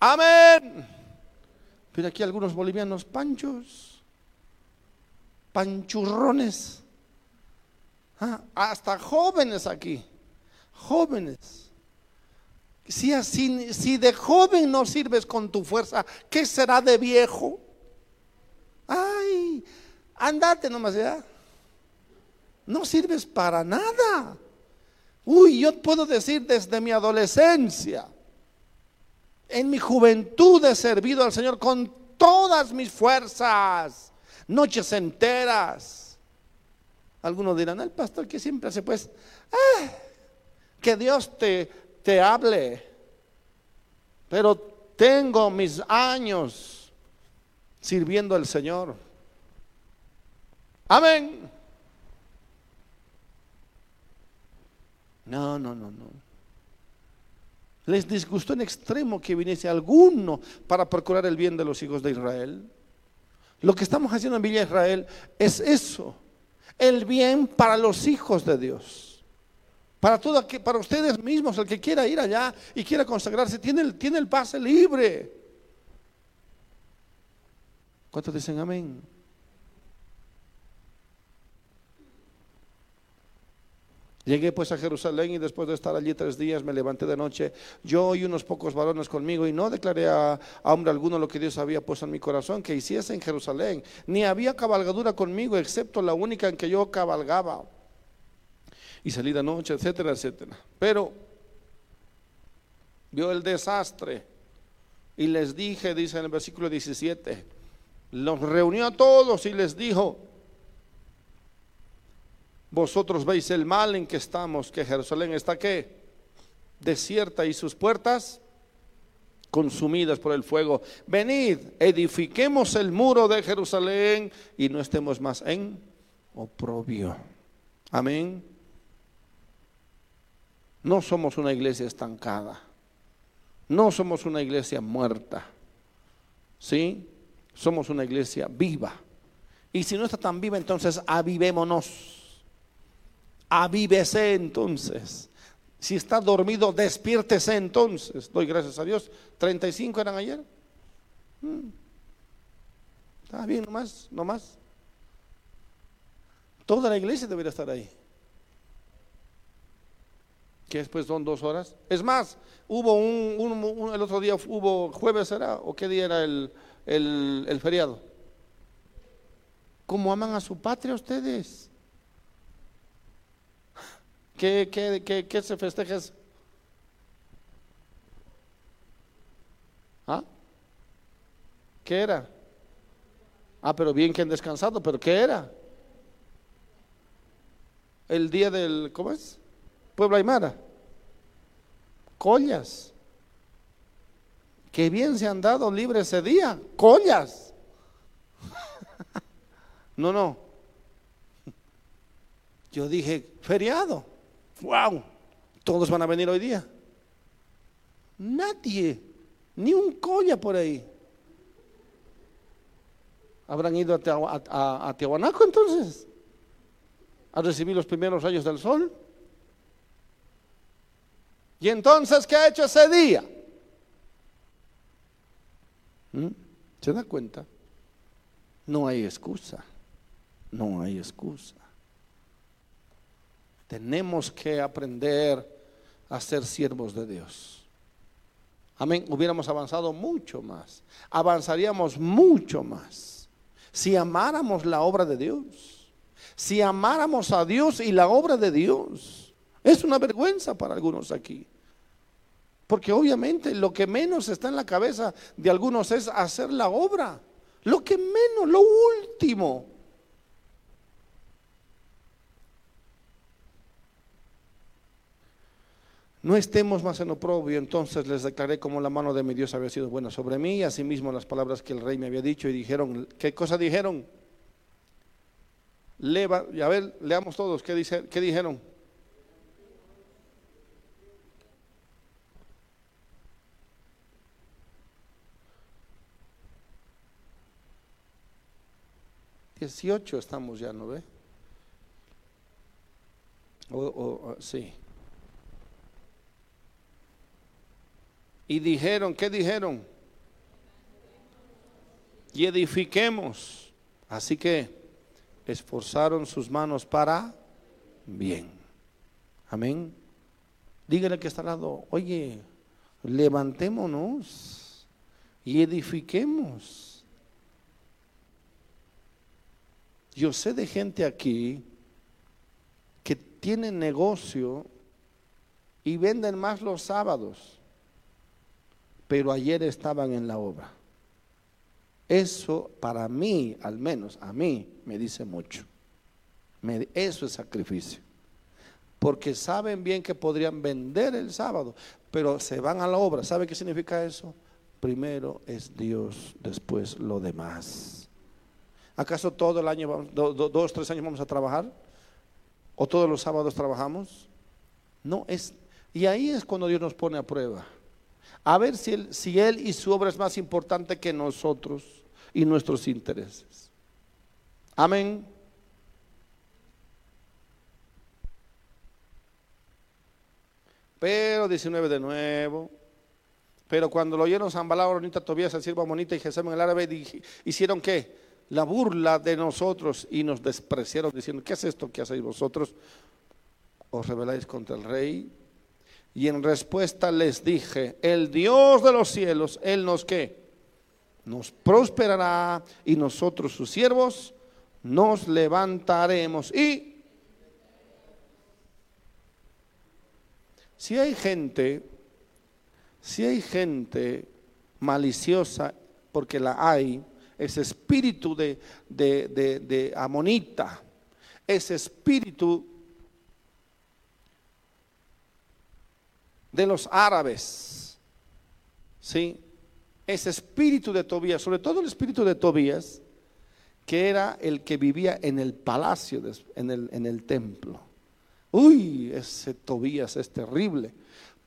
Speaker 1: Amén. Pero aquí algunos bolivianos panchos, panchurrones, ah, hasta jóvenes aquí, jóvenes. Si, así, si de joven no sirves con tu fuerza, ¿qué será de viejo? Ay, andate nomás ya. No sirves para nada. Uy, yo puedo decir desde mi adolescencia, en mi juventud he servido al Señor con todas mis fuerzas, noches enteras. Algunos dirán, el pastor que siempre hace pues, ah, que Dios te, te hable, pero tengo mis años sirviendo al Señor. Amén. No, no, no, no. Les disgustó en extremo que viniese alguno para procurar el bien de los hijos de Israel. Lo que estamos haciendo en Villa Israel es eso, el bien para los hijos de Dios. Para, todo, para ustedes mismos, el que quiera ir allá y quiera consagrarse, tiene tiene el pase libre. ¿Cuántos dicen amén? Llegué pues a Jerusalén y después de estar allí tres días me levanté de noche, yo y unos pocos varones conmigo, y no declaré a, hombre alguno lo que Dios había puesto en mi corazón que hiciese en Jerusalén, ni había cabalgadura conmigo, excepto la única en que yo cabalgaba. Y salí de noche, etcétera, etcétera. Pero vio el desastre y les dije, dice en el versículo 17, los reunió a todos y les dijo, vosotros veis el mal en que estamos, que Jerusalén está qué? Desierta y sus puertas consumidas por el fuego. Venid, edifiquemos el muro de Jerusalén y no estemos más en oprobio. Amén. No somos una iglesia estancada. No somos una iglesia muerta. ¿Sí? Somos una iglesia viva. Y si no está tan viva, entonces avivémonos avívese entonces. Si está dormido, despiértese entonces. Doy gracias a Dios. 35 eran ayer. Mm. Está bien, nomás, nomás. Toda la iglesia debería estar ahí. Que después son dos horas. Es más, hubo un, el otro día, hubo jueves, ¿era? ¿O qué día era el, el feriado? ¿Cómo aman a su patria ustedes? ¿Qué, se festeja eso? ¿Ah? ¿Qué era? Ah, pero bien que han descansado, pero ¿qué era? El día del, ¿cómo es? Puebla Aymara. Collas. Qué bien se han dado libre ese día. Collas. <laughs> no, no. Yo dije, feriado wow, todos van a venir hoy día. Nadie, ni un colla por ahí. ¿Habrán ido a, a, entonces? ¿A recibir los primeros rayos del sol? ¿Y entonces qué ha hecho ese día? ¿Mm? ¿Se da cuenta? No hay excusa. No hay excusa. Tenemos que aprender a ser siervos de Dios. Amén. Hubiéramos avanzado mucho más. Avanzaríamos mucho más. Si amáramos la obra de Dios. Si amáramos a Dios y la obra de Dios. Es una vergüenza para algunos aquí. Porque obviamente lo que menos está en la cabeza de algunos es hacer la obra. Lo que menos, lo último. No estemos más en oprobio, entonces les declaré como la mano de mi Dios había sido buena sobre mí, y asimismo las palabras que el rey me había dicho, y dijeron, ¿qué cosa dijeron? Leva, y a ver, leamos todos, ¿qué, dice, qué dijeron? Dieciocho estamos ya, ¿no ve? sí. Y dijeron, ¿qué dijeron? Y edifiquemos. Así que esforzaron sus manos para bien. Amén. Dígale que está al lado, oye, levantémonos y edifiquemos. Yo sé de gente aquí que tiene negocio y venden más los sábados pero ayer estaban en la obra. Eso para mí, al menos a mí, me dice mucho. eso es sacrificio. Porque saben bien que podrían vender el sábado, pero se van a la obra. ¿Sabe qué significa eso? Primero es Dios, después lo demás. ¿Acaso todo el año, vamos, dos, tres años vamos a trabajar? ¿O todos los sábados trabajamos? No, es... Y ahí es cuando Dios nos pone a prueba. A ver si él, y su obra es más importante que nosotros y nuestros intereses. Amén. Pero 19 de nuevo. Pero cuando lo oyeron Zambalá, Oronita, Tobías, el siervo Monita y Jesús en el árabe, hicieron que La burla de nosotros y nos despreciaron diciendo, ¿qué es esto que hacéis vosotros? Os rebeláis contra el rey y en respuesta les dije, el Dios de los cielos, Él nos qué? Nos prosperará y nosotros sus siervos nos levantaremos. Y si hay gente, si hay gente maliciosa, porque la hay, ese espíritu de, de, amonita, ese espíritu de los árabes. ¿Sí? Ese espíritu de Tobías, sobre todo el espíritu de Tobías, que era el que vivía en el palacio, en, el, templo. Uy, ese Tobías es terrible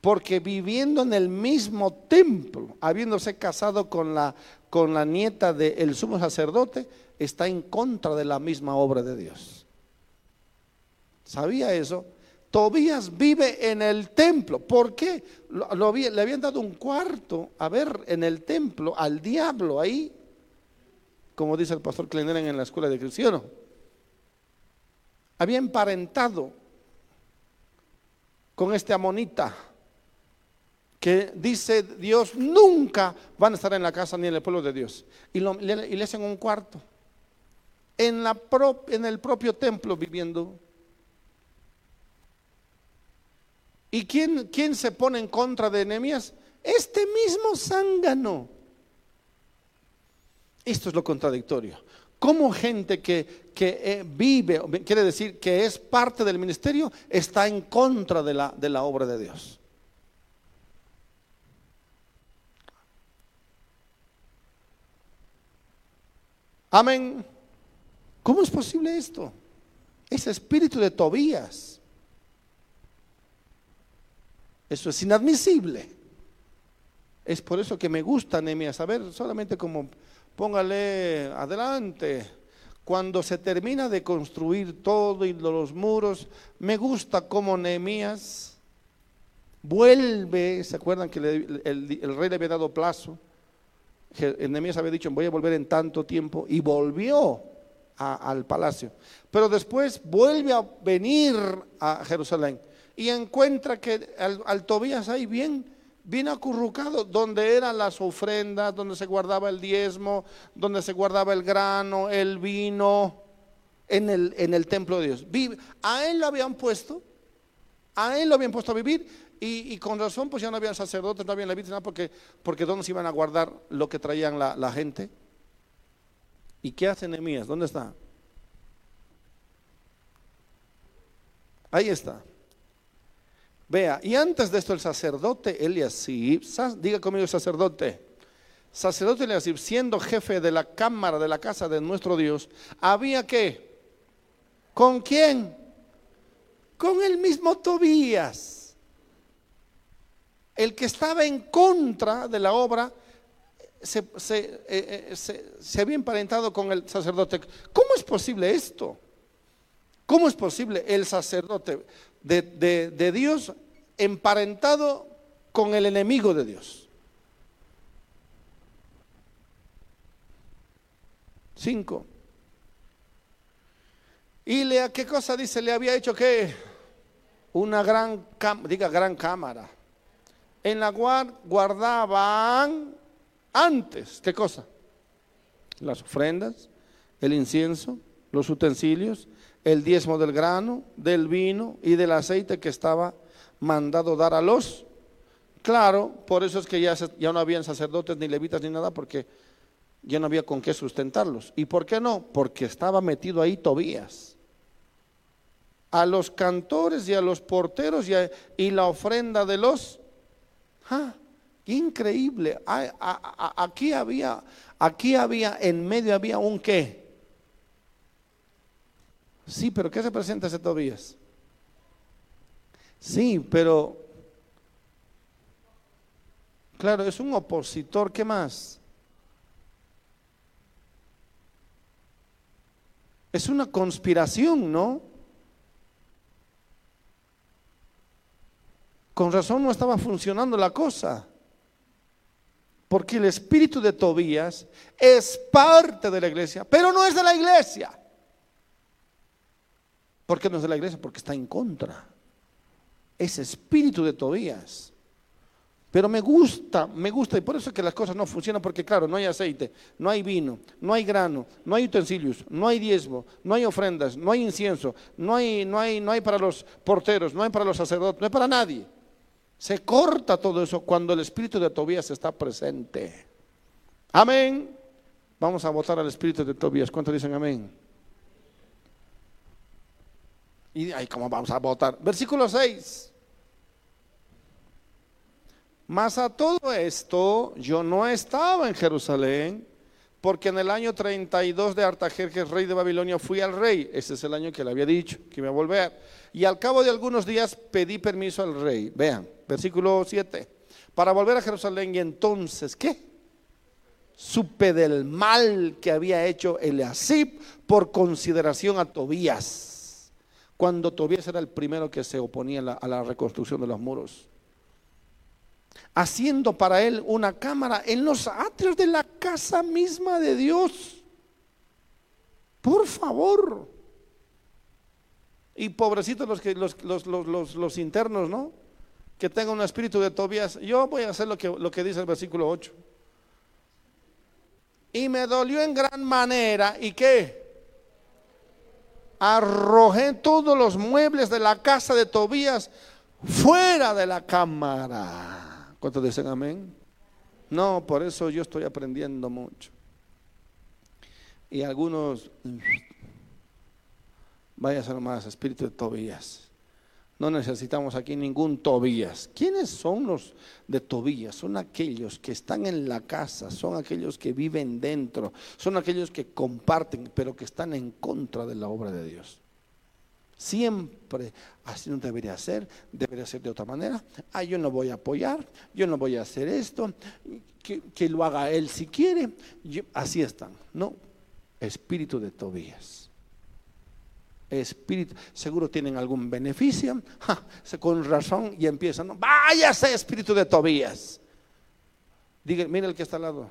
Speaker 1: porque viviendo en el mismo templo, habiéndose casado con la, con la nieta del sumo sacerdote, está en contra de la misma obra de Dios. ¿Sabía eso? Tobías vive en el templo. ¿Por qué? le habían dado un cuarto, a ver, en el templo, al diablo ahí, como dice el pastor Kleiner en la escuela de cristiano. Había emparentado con este amonita que dice Dios, nunca van a estar en la casa ni en el pueblo de Dios. Y, le, hacen un cuarto. En, la en el propio templo viviendo ¿Y quién, se pone en contra de enemias? Este mismo zángano. Esto es lo contradictorio. ¿Cómo gente que, que eh, vive, quiere decir que es parte del ministerio, está en contra de la, de la obra de Dios? Amén. ¿Cómo es posible esto? Ese espíritu de Tobías. Eso es inadmisible. Es por eso que me gusta Nehemías. A ver, solamente como póngale adelante. Cuando se termina de construir todo y los muros, me gusta como Nehemías vuelve. ¿Se acuerdan que el, rey le había dado plazo? Nehemías había dicho: Voy a volver en tanto tiempo. Y volvió al palacio. Pero después vuelve a venir a Jerusalén y encuentra que al, Tobías ahí bien, bien acurrucado, donde eran las ofrendas, donde se guardaba el diezmo, donde se guardaba el grano, el vino, en el, templo de Dios. A él lo habían puesto, a él lo habían puesto a vivir y, con razón, pues ya no había sacerdotes, no habían levitas, nada, porque, porque ¿dónde se iban a guardar lo que traían la, la gente? ¿Y qué hace Nehemías? ¿Dónde está? Ahí está. Vea, y antes de esto el sacerdote Eliasib, diga conmigo sacerdote, sacerdote Eliasib, siendo jefe de la cámara de la casa de nuestro Dios, había que, ¿con quién? Con el mismo Tobías, el que estaba en contra de la obra, se, se eh, eh, había emparentado con el sacerdote. ¿Cómo es posible esto? ¿Cómo es posible el sacerdote? de, de, de Dios emparentado con el enemigo de Dios. Cinco. ¿Y lea qué cosa dice? Le había hecho que una gran, diga gran cámara, en la cual guardaban antes, ¿qué cosa? Las ofrendas, el incienso, los utensilios el diezmo del grano, del vino y del aceite que estaba mandado dar a los. Claro, por eso es que ya, ya no habían sacerdotes ni levitas ni nada, porque ya no había con qué sustentarlos. ¿Y por qué no? Porque estaba metido ahí Tobías. A los cantores y a los porteros y, la ofrenda de los... ¡Ah! Increíble. aquí había, aquí había, en medio había un qué Sí, pero ¿qué se presenta ese Tobías? Sí, pero claro, es un opositor, ¿qué más? Es una conspiración, ¿no? Con razón no estaba funcionando la cosa. Porque el espíritu de Tobías es parte de la iglesia, pero no es de la iglesia. ¿Por qué no es de la iglesia? Porque está en contra. Es espíritu de Tobías. Pero me gusta, me gusta, y por eso es que las cosas no funcionan, porque claro, no hay aceite, no hay vino, no hay grano, no hay utensilios, no hay diezmo, no hay ofrendas, no hay incienso, no hay, no hay, no hay para los porteros, no hay para los sacerdotes, no hay para nadie. Se corta todo eso cuando el espíritu de Tobías está presente. Amén. Vamos a votar al espíritu de Tobías. ¿Cuántos dicen amén? Y ay, ¿cómo vamos a votar? Versículo 6. Mas a todo esto yo no estaba en Jerusalén, porque en el año 32 de Artajerjes, rey de Babilonia, fui al rey. Ese es el año que le había dicho que iba a volver. Y al cabo de algunos días pedí permiso al rey. Vean, versículo 7. Para volver a Jerusalén y entonces, ¿qué? Supe del mal que había hecho Eliasib por consideración a Tobías cuando Tobías era el primero que se oponía a la, reconstrucción de los muros. Haciendo para él una cámara en los atrios de la casa misma de Dios. Por favor. Y pobrecitos los, los, internos, ¿no? Que tengan un espíritu de Tobías. Yo voy a hacer lo que, lo que dice el versículo 8. Y me dolió en gran manera. ¿Y qué? arrojé todos los muebles de la casa de Tobías fuera de la cámara. ¿Cuántos dicen amén? No, por eso yo estoy aprendiendo mucho. Y algunos, vaya a ser más, espíritu de Tobías. No necesitamos aquí ningún Tobías. ¿Quiénes son los de Tobías? Son aquellos que están en la casa, son aquellos que viven dentro, son aquellos que comparten, pero que están en contra de la obra de Dios. Siempre así no debería ser, debería ser de otra manera. Ah, yo no voy a apoyar, yo no voy a hacer esto, que, lo haga él si quiere. así están, ¿no? Espíritu de Tobías espíritu. Seguro tienen algún beneficio. con razón y empiezan. ¿no? Váyase, espíritu de Tobías. Diga, mire el que está al lado.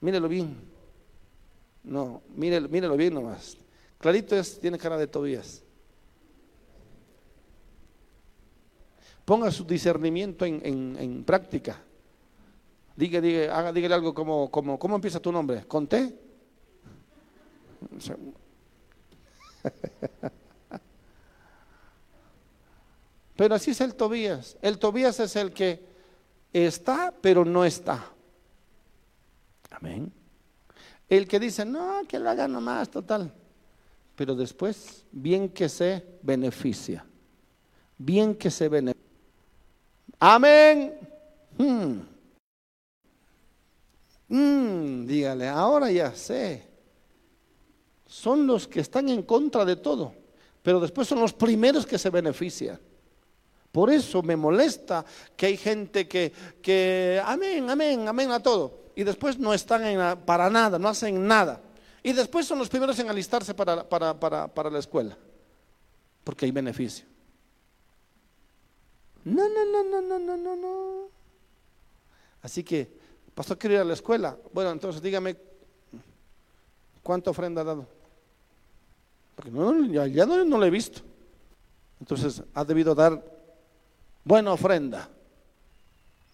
Speaker 1: Mírelo bien. No, mírelo, mírelo bien nomás. Clarito es, tiene cara de Tobías. Ponga su discernimiento en, en, en práctica. Diga, diga, haga, dígale algo como, como, ¿cómo empieza tu nombre? ¿Con T? <laughs> Pero así es el Tobías. El Tobías es el que está, pero no está. Amén. El que dice, no, que lo haga nomás, total. Pero después, bien que se beneficia. Bien que se beneficia. Amén. Hmm. Hmm, dígale, ahora ya sé son los que están en contra de todo, pero después son los primeros que se benefician. Por eso me molesta que hay gente que, que amén, amén, amén a todo, y después no están para nada, no hacen nada. Y después son los primeros en alistarse para, para la escuela, porque hay beneficio. No, no, no, no, no, no, no, no. Así que, pastor, quiero ir a la escuela. Bueno, entonces dígame, ¿cuánta ofrenda ha dado? no, ya, no, no lo he visto. Entonces ha debido dar buena ofrenda.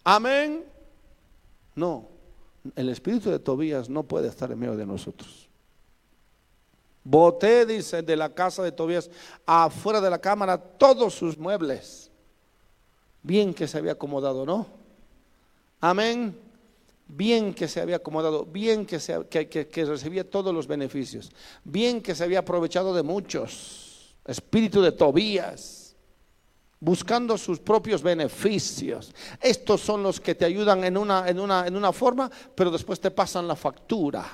Speaker 1: Amén. No, el espíritu de Tobías no puede estar en medio de nosotros. Boté, dice, de la casa de Tobías, afuera de la cámara, todos sus muebles. Bien que se había acomodado, ¿no? Amén bien que se había acomodado, bien que, recibía todos los beneficios, bien que se había aprovechado de muchos, espíritu de Tobías, buscando sus propios beneficios. Estos son los que te ayudan en una, en en una forma, pero después te pasan la factura.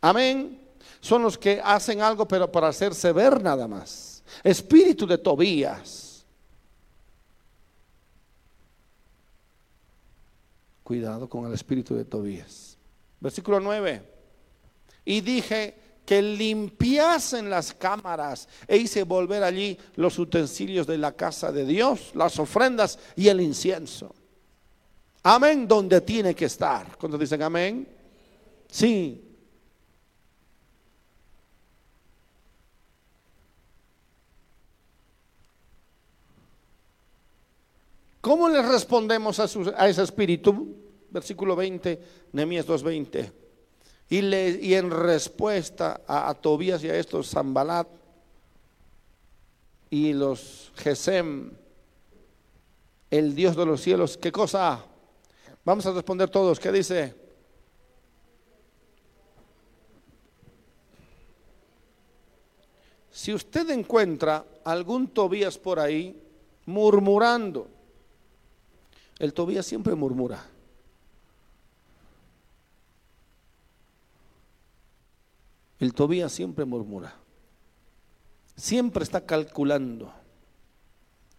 Speaker 1: Amén. Son los que hacen algo, pero para hacerse ver nada más. Espíritu de Tobías. cuidado con el espíritu de Tobías. Versículo 9. Y dije que limpiasen las cámaras e hice volver allí los utensilios de la casa de Dios, las ofrendas y el incienso. Amén, donde tiene que estar. cuando dicen amén? Sí, ¿Cómo le respondemos a, ese espíritu? Versículo 20, Nehemías 2:20. Y, en respuesta a, a Tobías y a estos, Zambalat y los Gesem, el Dios de los cielos, ¿qué cosa? Vamos a responder todos, ¿qué dice? Si usted encuentra algún Tobías por ahí murmurando, el Tobías siempre murmura. El Tobías siempre murmura. Siempre está calculando.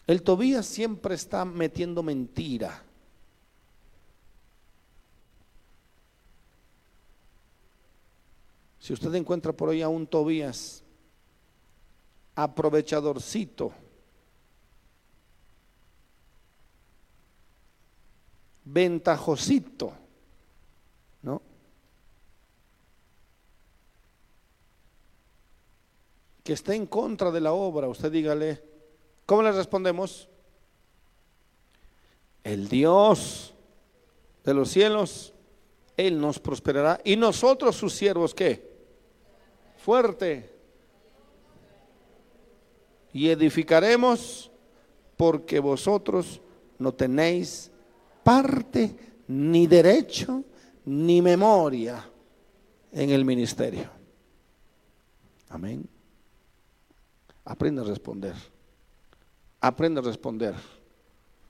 Speaker 1: El Tobías siempre está metiendo mentira. Si usted encuentra por ahí a un Tobías aprovechadorcito, ventajosito, ¿no? Que esté en contra de la obra, usted dígale, ¿cómo le respondemos? El Dios de los cielos, Él nos prosperará. Y nosotros, sus siervos, ¿qué? Fuerte. Y edificaremos porque vosotros no tenéis parte ni derecho ni memoria en el ministerio. Amén. Aprende a responder. Aprende a responder.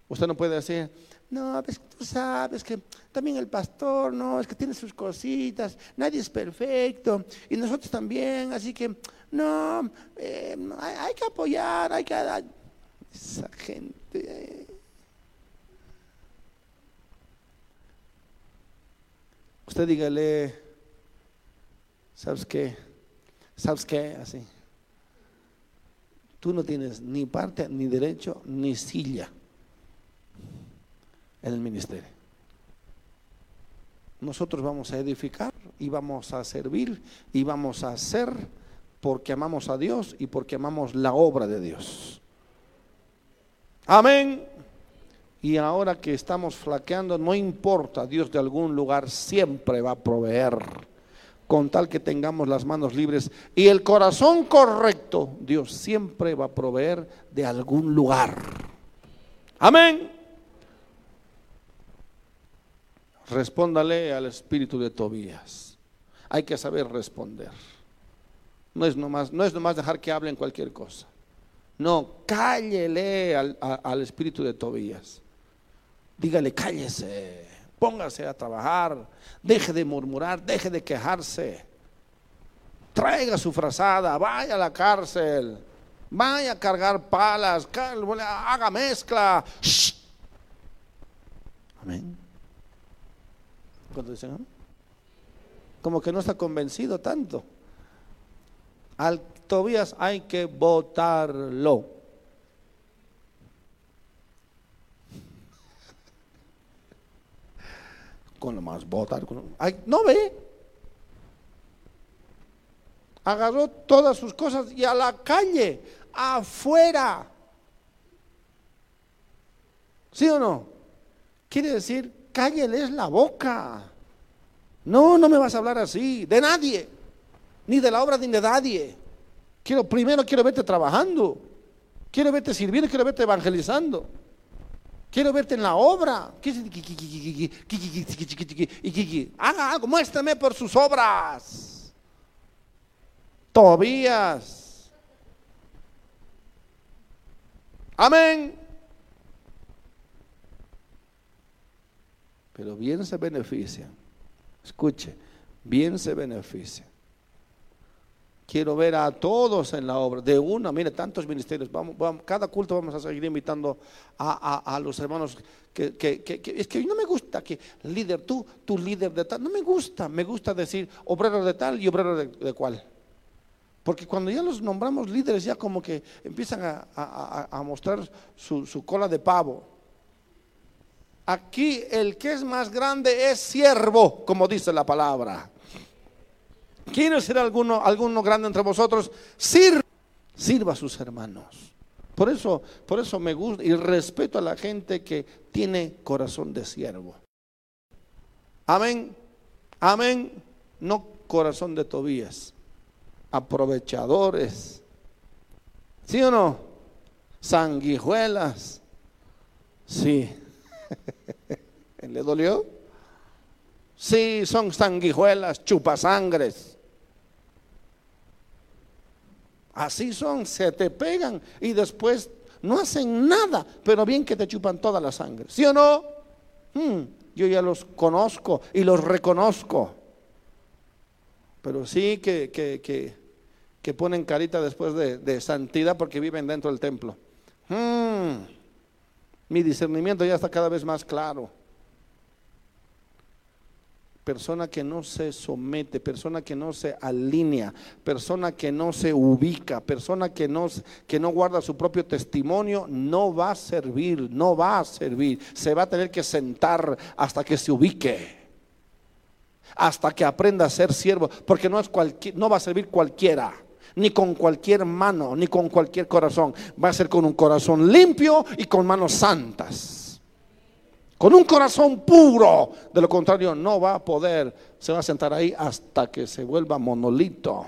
Speaker 1: Usted no puede decir, no, es tú sabes que también el pastor, no, es que tiene sus cositas, nadie es perfecto, y nosotros también, así que, no, eh, hay, que apoyar, hay que... dar. Esa gente... Eh, Usted dígale, ¿sabes qué? ¿Sabes qué? Así. Tú no tienes ni parte, ni derecho, ni silla en el ministerio. Nosotros vamos a edificar y vamos a servir y vamos a hacer porque amamos a Dios y porque amamos la obra de Dios. Amén y ahora que estamos flaqueando, no importa, Dios de algún lugar siempre va a proveer, con tal que tengamos las manos libres y el corazón correcto, Dios siempre va a proveer de algún lugar. Amén. Respóndale al espíritu de Tobías. Hay que saber responder. No es nomás, no es nomás dejar que hablen cualquier cosa. No, cállele al espíritu de Tobías dígale, cállese, póngase a trabajar, deje de murmurar, deje de quejarse, traiga su frazada, vaya a la cárcel, vaya a cargar palas, haga mezcla. Amén. dicen Como que no está convencido tanto. Al Tobías hay que votarlo. con lo más botas. no ve. Agarró todas sus cosas y a la calle, afuera. ¿Sí o no? Quiere decir, cálleles la boca. No, no me vas a hablar así, de nadie, ni de la obra ni de nadie. Quiero, primero quiero verte trabajando, quiero verte sirviendo, quiero verte evangelizando. Quiero verte en la obra. Haga algo, muéstrame por sus obras. Tobías. Amén. Pero bien se beneficia. Escuche, bien se beneficia Quiero ver a todos en la obra, de una, mire, tantos ministerios. Vamos, cada culto vamos a seguir invitando a, los hermanos que, es que no me gusta que líder tú, tu líder de tal, no me gusta, me gusta decir obrero de tal y obrero de, cual. Porque cuando ya los nombramos líderes, ya como que empiezan a, mostrar su, su, cola de pavo. Aquí el que es más grande es siervo, como dice la palabra. ¿Quiere ser alguno, alguno grande entre vosotros? Sirva, a sus hermanos. Por eso, por eso me gusta y respeto a la gente que tiene corazón de siervo. Amén. Amén. No corazón de Tobías. Aprovechadores. ¿Sí o no? Sanguijuelas. Sí. <laughs> ¿Le dolió? Sí, son sanguijuelas, chupasangres. Así son, se te pegan y después no hacen nada, pero bien que te chupan toda la sangre. ¿Sí o no? Hmm, yo ya los conozco y los reconozco. Pero sí que, ponen carita después de, santidad porque viven dentro del templo. Hmm, mi discernimiento ya está cada vez más claro persona que no se somete, persona que no se alinea, persona que no se ubica, persona que no, que no guarda su propio testimonio, no va a servir, no va a servir. Se va a tener que sentar hasta que se ubique, hasta que aprenda a ser siervo, porque no, es cualquier, no va a servir cualquiera. Ni con cualquier mano, ni con cualquier corazón. Va a ser con un corazón limpio y con manos santas con un corazón puro. De lo contrario, no va a poder, se va a sentar ahí hasta que se vuelva monolito.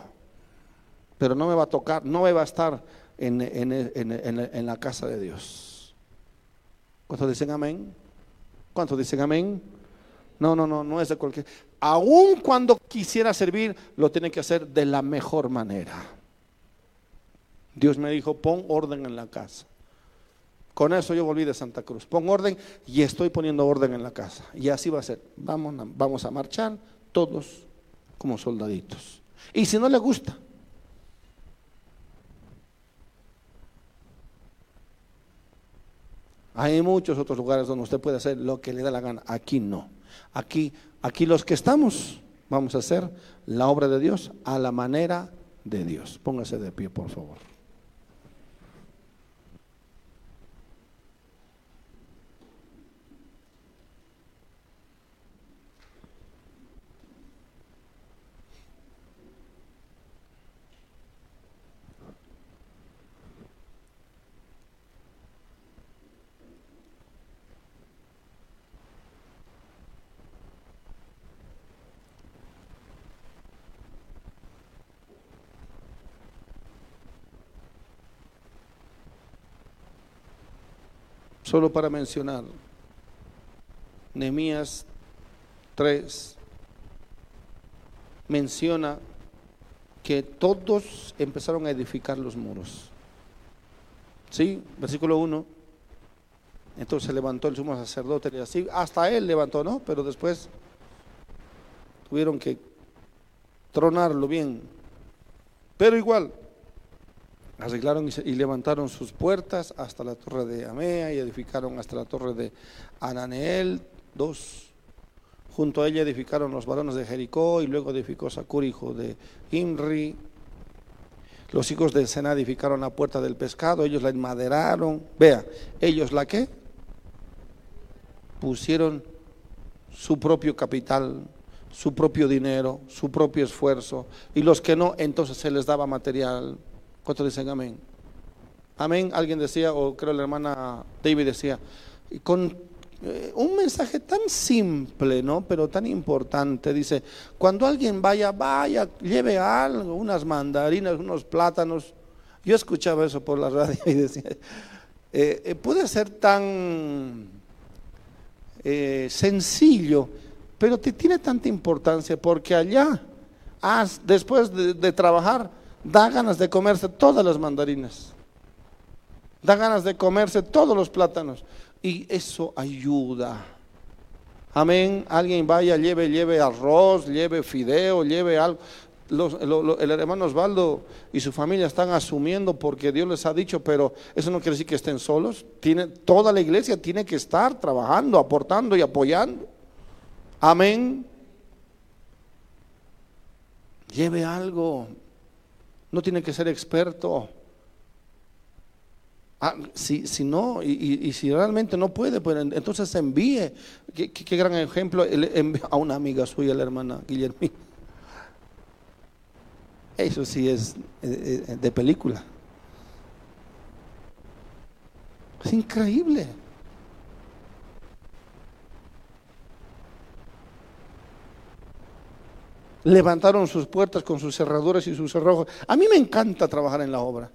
Speaker 1: Pero no me va a tocar, no me va a estar en, la casa de Dios. ¿Cuántos dicen amén? ¿Cuántos dicen amén? No, no, no, no es de cualquier. Aún cuando quisiera servir, lo tiene que hacer de la mejor manera. Dios me dijo, pon orden en la casa. Con eso yo volví de Santa Cruz. Pon orden y estoy poniendo orden en la casa. Y así va a ser. Vamos, vamos a marchar todos como soldaditos. Y si no le gusta, hay muchos otros lugares donde usted puede hacer lo que le da la gana. Aquí no. Aquí, aquí los que estamos, vamos a hacer la obra de Dios a la manera de Dios. Póngase de pie, por favor. Solo para mencionar, Nehemías 3 menciona que todos empezaron a edificar los muros. ¿Sí? Versículo 1. Entonces se levantó el sumo sacerdote y así, hasta él levantó, ¿no? Pero después tuvieron que tronarlo bien. Pero igual, arreglaron y, levantaron sus puertas hasta la torre de Amea y edificaron hasta la torre de Ananeel dos... Junto a ella edificaron los varones de Jericó y luego edificó Sacur, hijo de Imri. Los hijos de Sena edificaron la puerta del pescado, ellos la enmaderaron. Vea, ellos la que pusieron su propio capital, su propio dinero, su propio esfuerzo. Y los que no, entonces se les daba material Cuatro dicen amén? Amén, alguien decía, o creo la hermana David decía, con eh, un mensaje tan simple, ¿no? Pero tan importante. Dice, cuando alguien vaya, vaya, lleve algo, unas mandarinas, unos plátanos. Yo escuchaba eso por la radio y decía, eh, eh, puede ser tan sencillo, pero te tiene tanta importancia porque allá, después de trabajar, da ganas de comerse todas las mandarinas, da ganas de comerse todos los plátanos y eso ayuda. Amén, alguien vaya, lleve, lleve arroz, lleve fideo, lleve algo. el hermano Osvaldo y su familia están asumiendo porque Dios les ha dicho, pero eso no quiere decir que estén solos. toda la iglesia tiene que estar trabajando, aportando y apoyando. Amén. Lleve algo, no tiene que ser experto. Ah, si, no, y, si realmente no puede, pues entonces envíe. Qué, gran ejemplo a una amiga suya, la hermana Guillermina. Eso sí es eh, eh, de película. Es increíble. levantaron sus puertas con sus cerraduras y sus cerrojos. A mí me encanta trabajar en la obra.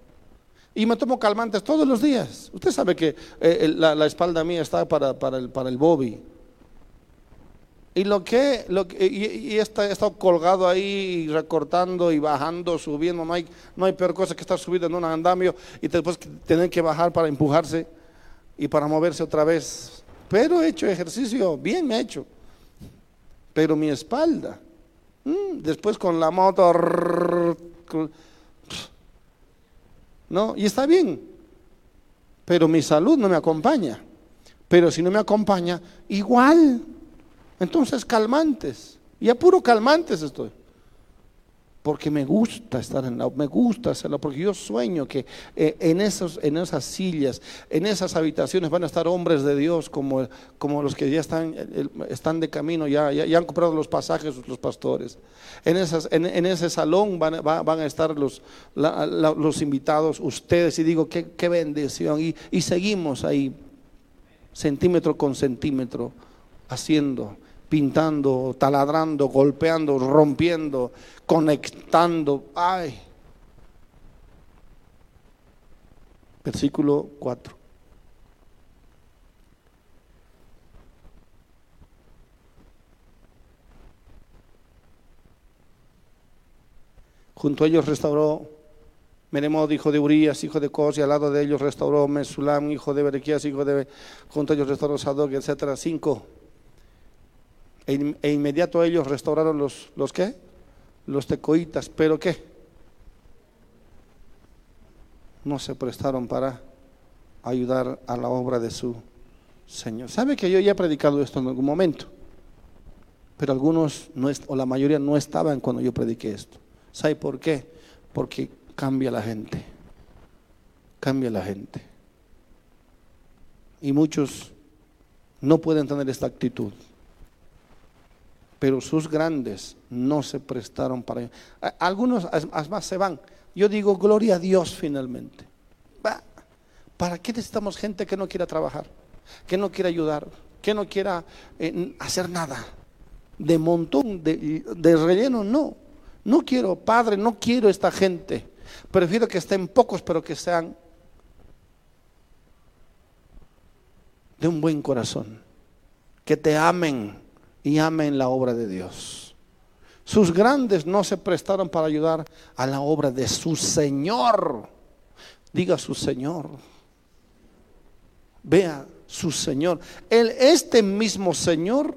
Speaker 1: Y me tomo calmantes todos los días. Usted sabe que eh, la, espalda mía está para, el, bobby. Y lo que, lo y, he estado colgado ahí, recortando y bajando, subiendo. No hay, no hay peor cosa que estar subido en un andamio y después tener que bajar para empujarse y para moverse otra vez. Pero he hecho ejercicio, bien hecho. Pero mi espalda Mm, después con la moto. No, y está bien, pero mi salud no me acompaña. Pero si no me acompaña, igual. Entonces calmantes. Y a puro calmantes estoy porque me gusta estar en la, me gusta hacerlo, porque yo sueño que eh, en, esos, en esas sillas, en esas habitaciones van a estar hombres de Dios como, como los que ya están, eh, están de camino, ya, ya, han comprado los pasajes los pastores. En, esas, en, ese salón van, a estar los, los invitados, ustedes, y digo, qué, bendición. Y, y seguimos ahí, centímetro con centímetro, haciendo pintando, taladrando, golpeando, rompiendo, conectando. Ay. Versículo 4. Junto a ellos restauró Meremod, hijo de Urias, hijo de Cos, y al lado de ellos restauró Mesulam, hijo de Berequías, hijo de... Junto a ellos restauró Sadok, etcétera. Cinco. E, e, inmediato ellos restauraron los, los qué? Los tecoitas, pero qué? No se prestaron para ayudar a la obra de su Señor. Sabe que yo ya he predicado esto en algún momento, pero algunos no o la mayoría no estaban cuando yo prediqué esto. ¿Sabe por qué? Porque cambia la gente. Cambia la gente. Y muchos no pueden tener esta actitud pero sus grandes no se prestaron para ello. Algunos más se van. Yo digo, gloria a Dios finalmente. ¿Para qué necesitamos gente que no quiera trabajar, que no quiera ayudar, que no quiera eh, hacer nada? De montón, de, de relleno, no. No quiero, Padre, no quiero esta gente. Prefiero que estén pocos, pero que sean de un buen corazón. Que te amen y amen la obra de Dios. Sus grandes no se prestaron para ayudar a la obra de su Señor. Diga su Señor. Vea su Señor. Él, este mismo Señor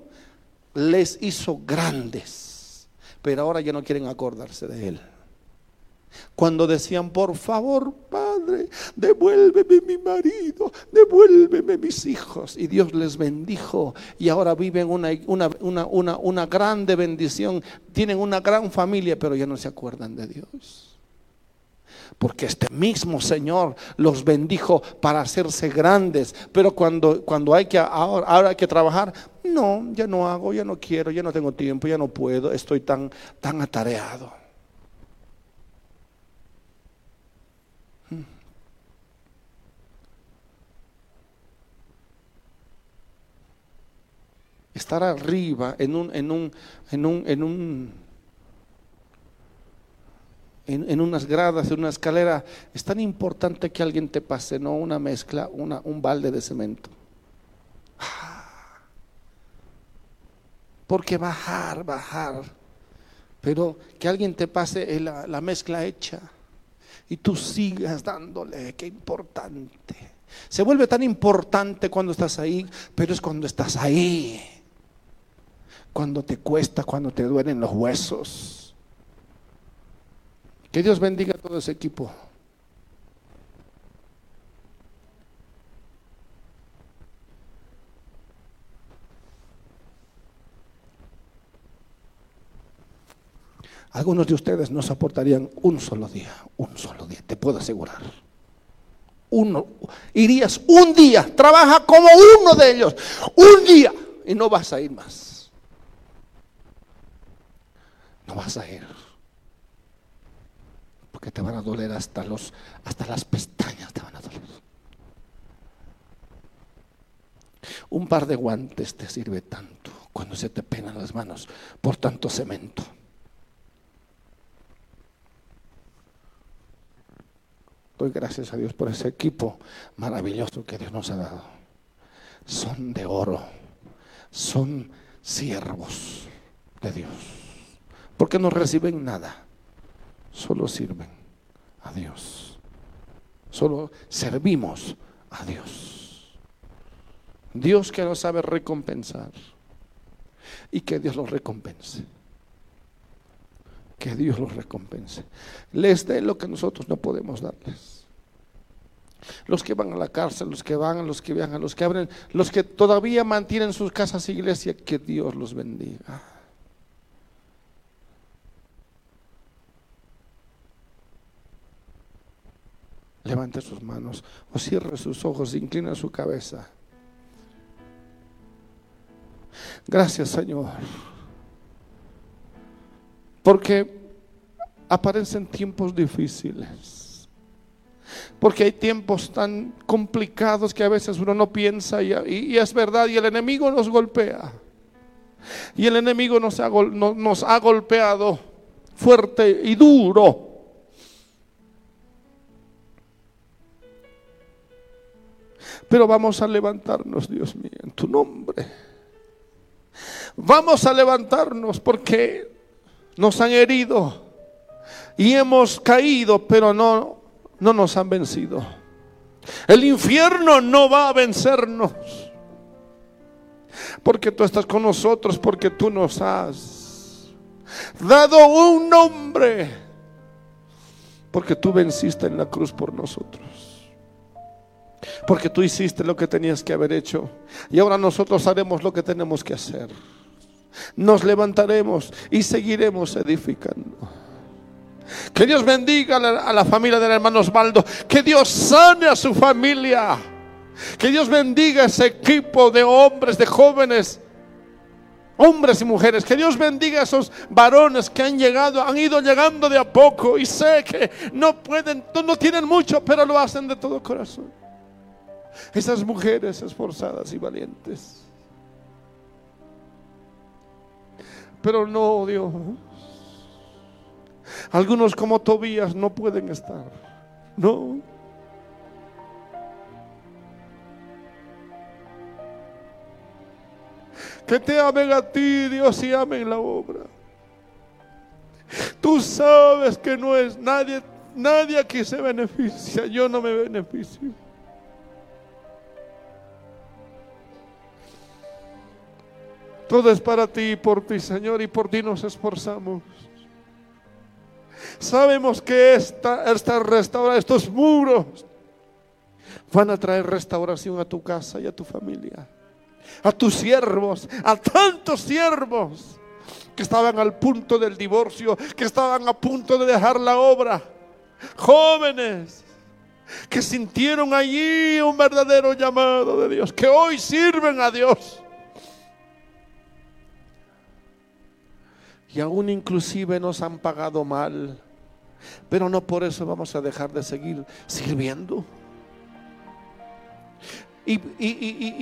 Speaker 1: les hizo grandes. Pero ahora ya no quieren acordarse de Él. Cuando decían, por favor, devuélveme mi marido, devuélveme mis hijos. Y Dios les bendijo y ahora viven una, una, una, una, una grande bendición, tienen una gran familia, pero ya no se acuerdan de Dios. Porque este mismo Señor los bendijo para hacerse grandes. Pero cuando, cuando hay que, ahora, hay que trabajar, no, ya no hago, ya no quiero, ya no tengo tiempo, ya no puedo, estoy tan, tan atareado. estar arriba en un, en un, en un, en un en, unas gradas, en una escalera, es tan importante que alguien te pase, no una mezcla, una, un balde de cemento. Porque bajar, bajar, pero que alguien te pase eh, la, la mezcla hecha y tú sigas dándole, qué importante. Se vuelve tan importante cuando estás ahí, pero es cuando estás ahí cuando te cuesta, cuando te duelen los huesos. Que Dios bendiga a todo ese equipo. Algunos de ustedes no soportarían un solo día, un solo día, te puedo asegurar. Uno, irías un día, trabaja como uno de ellos, un día y no vas a ir más no vas a ir. Porque te van a doler hasta los hasta las pestañas te van a doler. Un par de guantes te sirve tanto cuando se te penan las manos por tanto cemento. Doy gracias a Dios por ese equipo maravilloso que Dios nos ha dado. Son de oro, son siervos de Dios porque no reciben nada, solo sirven a Dios, solo servimos a Dios. Dios que nos sabe recompensar y que Dios los recompense. Que Dios los recompense. Les dé lo que nosotros no podemos darles. Los que van a la cárcel, los que van, los que viajan, los que abren, los que todavía mantienen sus casas iglesia, que Dios los bendiga. levante sus manos o cierre sus ojos, inclina su cabeza. Gracias Señor, porque aparecen tiempos difíciles, porque hay tiempos tan complicados que a veces uno no piensa y, es verdad y el enemigo nos golpea. Y el enemigo nos nos ha golpeado fuerte y duro. Pero vamos a levantarnos, Dios mío, en tu nombre. Vamos a levantarnos porque nos han herido y hemos caído, pero no, no nos han vencido. El infierno no va a vencernos. Porque tú estás con nosotros, porque tú nos has dado un nombre. Porque tú venciste en la cruz por nosotros. Porque tú hiciste lo que tenías que haber hecho. Y ahora nosotros haremos lo que tenemos que hacer. Nos levantaremos y seguiremos edificando. Que Dios bendiga a la, familia del hermano Osvaldo. Que Dios sane a su familia. Que Dios bendiga a ese equipo de hombres, de jóvenes hombres y mujeres. Que Dios bendiga a esos varones que han llegado, han ido llegando de a poco y sé que no pueden, no tienen mucho, pero lo hacen de todo corazón esas mujeres esforzadas y valientes. Pero no, Dios. Algunos como Tobías no pueden estar. No. Que te amen a ti, Dios, y amen la obra. Tú sabes que no es nadie, nadie aquí se beneficia. Yo no me beneficio. Todo es para ti por ti, Señor, y por ti nos esforzamos. Sabemos que esta, esta restaura, estos muros van a traer restauración a tu casa y a tu familia, a tus siervos, a tantos siervos que estaban al punto del divorcio, que estaban a punto de dejar la obra, jóvenes que sintieron allí un verdadero llamado de Dios, que hoy sirven a Dios y aún inclusive nos han pagado mal. Pero no por eso vamos a dejar de seguir sirviendo. Y,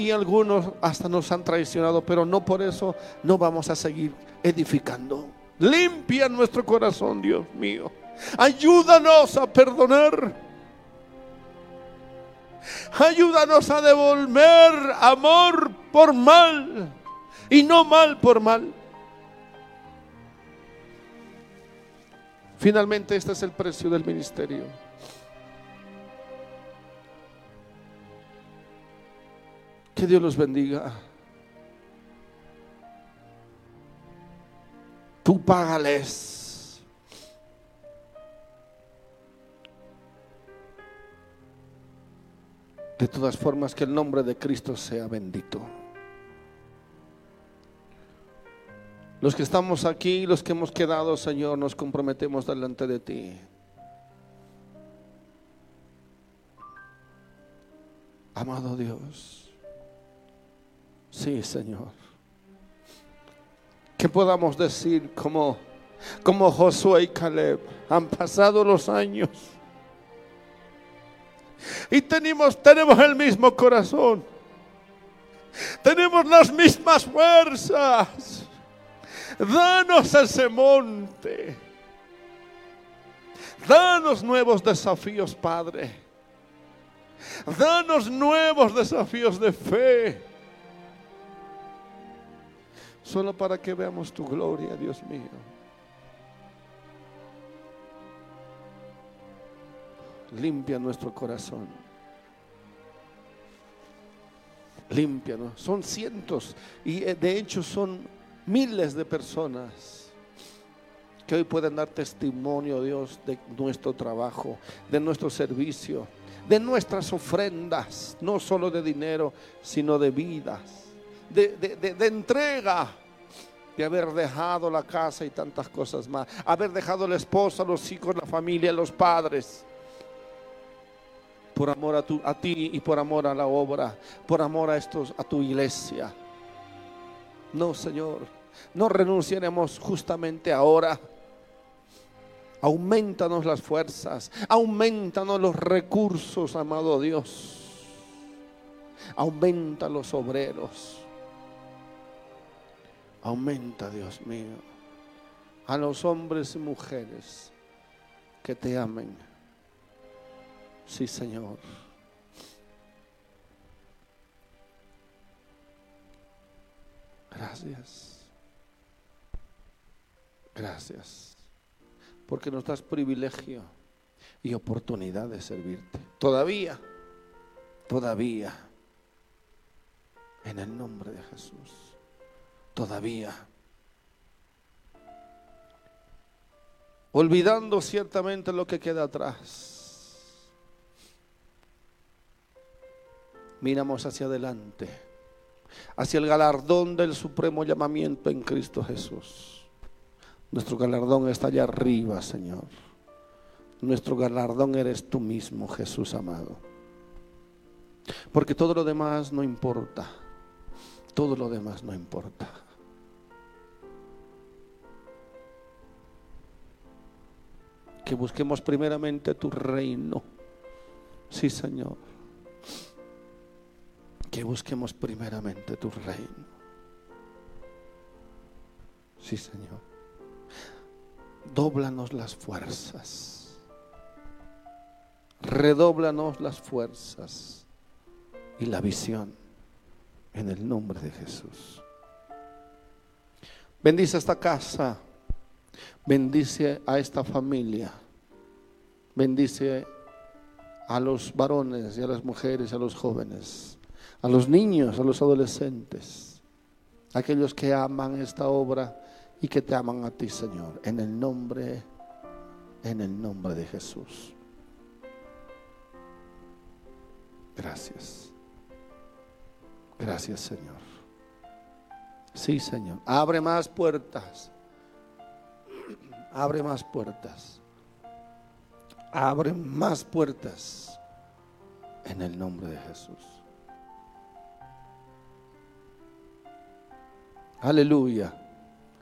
Speaker 1: y, algunos hasta nos han traicionado, pero no por eso no vamos a seguir edificando. Limpia nuestro corazón, Dios mío. Ayúdanos a perdonar. Ayúdanos a devolver amor por mal y no mal por mal. Finalmente, este es el precio del ministerio. Que Dios los bendiga. Tú págales. De todas formas, que el nombre de Cristo sea bendito. Los que estamos aquí, los que hemos quedado, Señor, nos comprometemos delante de ti. Amado Dios, sí, Señor, que podamos decir como, como Josué y Caleb, han pasado los años y tenemos, tenemos el mismo corazón, tenemos las mismas fuerzas. Danos ese monte. Danos nuevos desafíos, Padre. Danos nuevos desafíos de fe. Solo para que veamos tu gloria, Dios mío. Limpia nuestro corazón. limpia, Son cientos y eh, de hecho son miles de personas que hoy pueden dar testimonio, Dios, de nuestro trabajo, de nuestro servicio, de nuestras ofrendas, no solo de dinero, sino de vidas, de, entrega de haber dejado la casa y tantas cosas más, haber dejado la esposa, los hijos, la familia, los padres, por amor a, a ti y por amor a la obra, por amor a, estos, a tu iglesia. No, Señor, no renunciaremos justamente ahora. Aumentanos las fuerzas, aumentanos los recursos, amado Dios. Aumenta los obreros. Aumenta, Dios mío, a los hombres y mujeres que te amen. Sí, Señor. Gracias. Gracias. Porque nos das privilegio y oportunidad de servirte. Todavía, todavía. En el nombre de Jesús. Todavía. Olvidando ciertamente lo que queda atrás. Miramos hacia adelante hacia el galardón del supremo llamamiento en Cristo Jesús. Nuestro galardón está allá arriba, Señor. Nuestro galardón eres tú mismo, Jesús amado. Porque todo lo demás no importa. Todo lo demás no importa. Que busquemos primeramente tu reino. Sí, Señor que busquemos primeramente tu reino. Sí, Señor. Dóblanos las fuerzas. Redóblanos las fuerzas y la visión en el nombre de Jesús. Bendice esta casa. Bendice a esta familia. Bendice a los varones y a las mujeres, a los jóvenes a los niños, a los adolescentes, a aquellos que aman esta obra y que te aman a ti, Señor, en el nombre, en el nombre de Jesús. Gracias. Gracias, Señor. Sí, Señor. Abre más puertas. Abre más puertas. Abre más puertas. En el nombre de Jesús. Aleluya.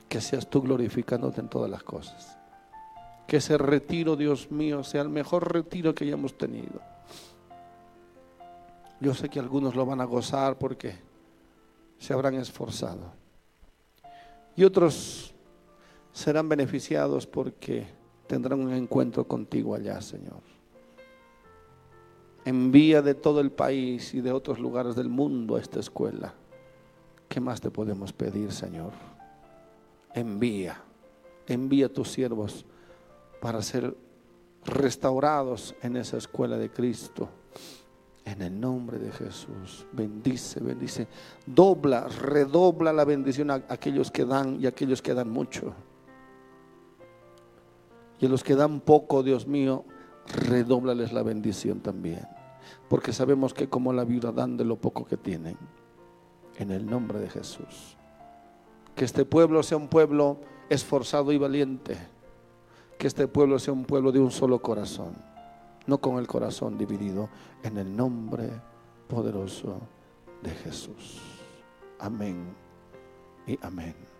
Speaker 1: Que seas tú glorificándote en todas las cosas. Que ese retiro, Dios mío, sea el mejor retiro que hayamos tenido. Yo sé que algunos lo van a gozar porque se habrán esforzado. Y otros serán beneficiados porque tendrán un encuentro contigo allá, Señor. Envía de todo el país y de otros lugares del mundo a esta escuela ¿Qué más te podemos pedir, Señor? Envía, envía a tus siervos para ser restaurados en esa escuela de Cristo. En el nombre de Jesús, bendice, bendice. Dobla, redobla la bendición a aquellos que dan y a aquellos que dan mucho. Y a los que dan poco, Dios mío, redóblales la bendición también. Porque sabemos que como la viuda dan de lo poco que tienen en el nombre de Jesús. Que este pueblo sea un pueblo esforzado y valiente. Que este pueblo sea un pueblo de un solo corazón, no con el corazón dividido, en el nombre poderoso de Jesús. Amén y amén.